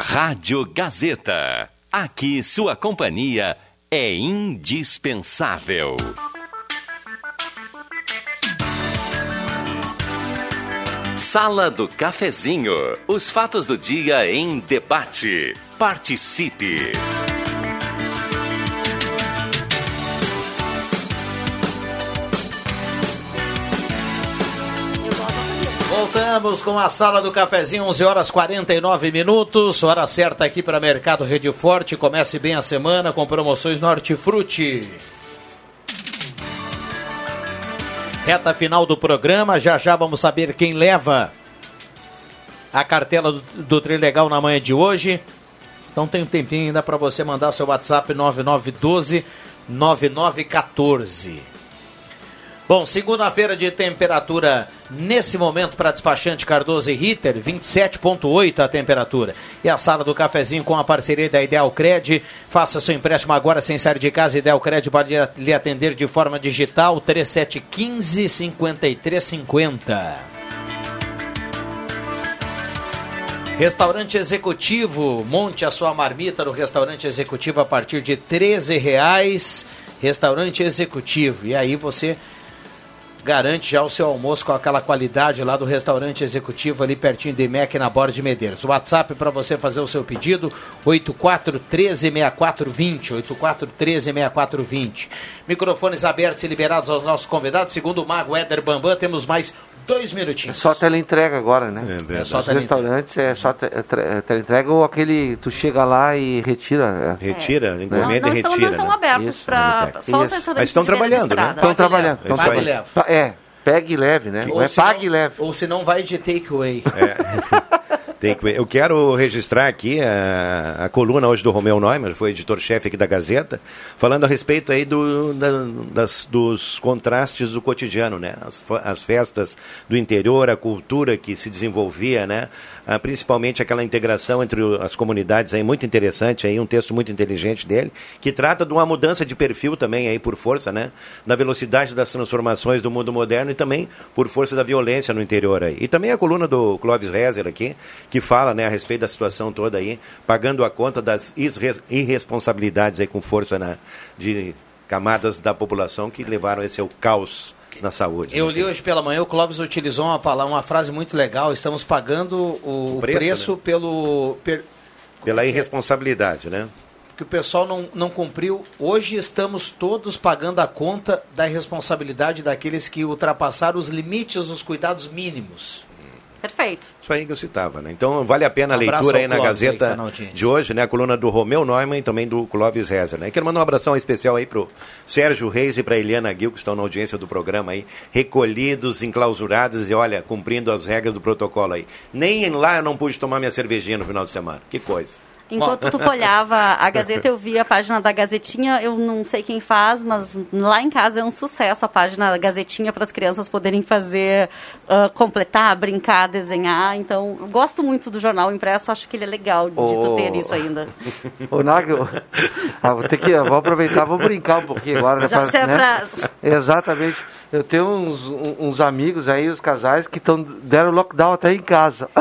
Rádio Gazeta. Aqui sua companhia é indispensável. Sala do Cafezinho. Os fatos do dia em debate. Participe. Voltamos com a sala do cafezinho, 11 horas 49 minutos. Hora certa aqui para Mercado Rede Forte. Comece bem a semana com promoções Nortifruti. Reta final do programa, já já vamos saber quem leva a cartela do, do Trilegal na manhã de hoje. Então tem um tempinho ainda para você mandar seu WhatsApp 9912 9914. Bom, segunda-feira de temperatura nesse momento para despachante Cardoso e Ritter, 27,8 a temperatura. E a sala do cafezinho com a parceria da Ideal Cred. Faça seu empréstimo agora sem sair de casa. Ideal Cred pode lhe atender de forma digital 3715 5350. Restaurante Executivo, monte a sua marmita no Restaurante Executivo a partir de R$ reais. Restaurante Executivo. E aí você garante já o seu almoço com aquela qualidade lá do restaurante executivo ali pertinho de MEC na Borda de Medeiros. O WhatsApp para você fazer o seu pedido 84136420, 84136420. Microfones abertos e liberados aos nossos convidados. Segundo o Mago Éder Bambam, temos mais dois minutinhos. É só teleentrega agora, né? É só Os restaurantes é só te- é tre- é teleentrega ou aquele tu chega lá e retira. é. Retira, Né? encomenda Não, e estão, retira. não estão né? abertos Isso, para Isso. só os restaurantes Mas estão trabalhando, né? Estão trabalhando. É Estão trabalhando. É. pegue leve, né? Ou é se pague leve. Ou se não vai de takeaway. Tem que- eu quero registrar aqui a, a coluna hoje do Romeu Neumann, foi editor-chefe aqui da Gazeta, falando a respeito aí do, da- das- dos contrastes do cotidiano, né? As, as festas do interior, a cultura que se desenvolvia, né? Ah, principalmente aquela integração entre as comunidades aí, muito interessante aí, um texto muito inteligente dele, que trata de uma mudança de perfil também aí por força, né? Da velocidade das transformações do mundo moderno e também por força da violência no interior aí. E também a coluna do Clóvis Rezer aqui, que fala, né, a respeito da situação toda aí, pagando a conta das irresponsabilidades aí com força né, de camadas da população que levaram esse ao caos na saúde. Eu né? li hoje pela manhã, o Clóvis utilizou uma, palavra, uma frase muito legal. Estamos pagando o, O preço, preço, né? pelo. per- Pela irresponsabilidade, né? que o pessoal não, não cumpriu. Hoje estamos todos pagando a conta da irresponsabilidade daqueles que ultrapassaram os limites dos cuidados mínimos. Perfeito. Isso aí que eu citava, né? Então vale a pena a Um abraço leitura aí na Clóvis aí, Gazeta tá audiência. de hoje, né? A coluna do Romeu Neumann e também do Clóvis Rezer, né? Quero mandar um abração especial aí pro Sérgio Reis e pra Eliana Gil, que estão na audiência do programa aí, recolhidos, enclausurados e, olha, cumprindo as regras do protocolo aí. Nem lá eu não pude tomar minha cervejinha no final de semana. Que coisa. Enquanto tu folhava a Gazeta, eu vi a página da Gazetinha. Eu não sei quem faz, mas lá em casa é um sucesso a página da Gazetinha para as crianças poderem fazer, ah, completar, brincar, desenhar. Então, eu gosto muito do jornal impresso. Acho que ele é legal de tu Oh. ter isso ainda. Ô, Nagel, ah, vou ter que, eu vou aproveitar, vou brincar um pouquinho agora. né, Já pra- se é né? pra- Exatamente. Eu tenho uns, uns amigos aí, os casais, que tão, deram lockdown até em casa.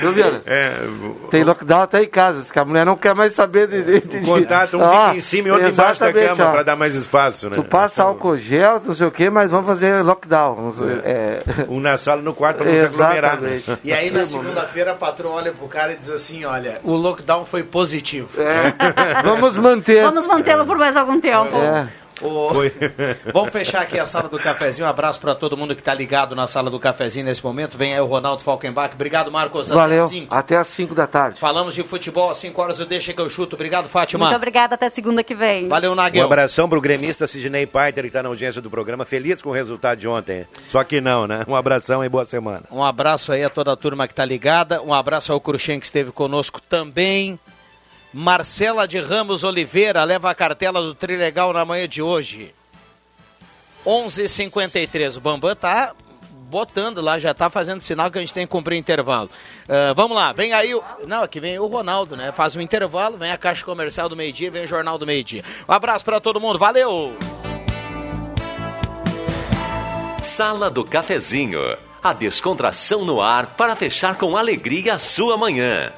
Viu, Viana? É, Tem lockdown até em casa, que a mulher não quer mais saber de... de, de o contato, um Ah, fica em cima e outro embaixo da cama para dar mais espaço, né? Tu passa álcool gel, não sei o que, mas vamos fazer lockdown. É. Um na sala e no quarto para não se aglomerar. né? Exatamente. E aí na segunda-feira a patroa olha pro cara e diz assim, olha, o lockdown foi positivo. É. Vamos manter. Vamos mantê-lo por mais algum tempo. É. O- Vamos fechar aqui a sala do cafezinho. Um abraço para todo mundo que está ligado na sala do cafezinho nesse momento. Vem aí o Ronaldo Falkenbach. Obrigado, Marcos. Até Valeu. Até às 5 da tarde. Falamos de futebol às 5 horas do Deixa que eu chuto. Obrigado, Fátima. Muito obrigada. Até segunda que vem. Valeu, Um Naguel. abração pro gremista Sidney Paiter, que está na audiência do programa. Feliz com o resultado de ontem. Só que não, né? Um abração e boa semana. Um abraço aí a toda a turma que está ligada. Um abraço ao Cruxem que esteve conosco também. Marcela de Ramos Oliveira leva a cartela do Trilegal na manhã de hoje. 11:53. O Bambam tá botando lá, já tá fazendo sinal que a gente tem que cumprir intervalo. Ah, vamos lá, vem aí o. Não, aqui vem o Ronaldo, né? Faz um intervalo, vem a caixa comercial do meio-dia, vem o Jornal do Meio-Dia. Um abraço para todo mundo, valeu! Sala do Cafezinho. A descontração no ar para fechar com alegria a sua manhã.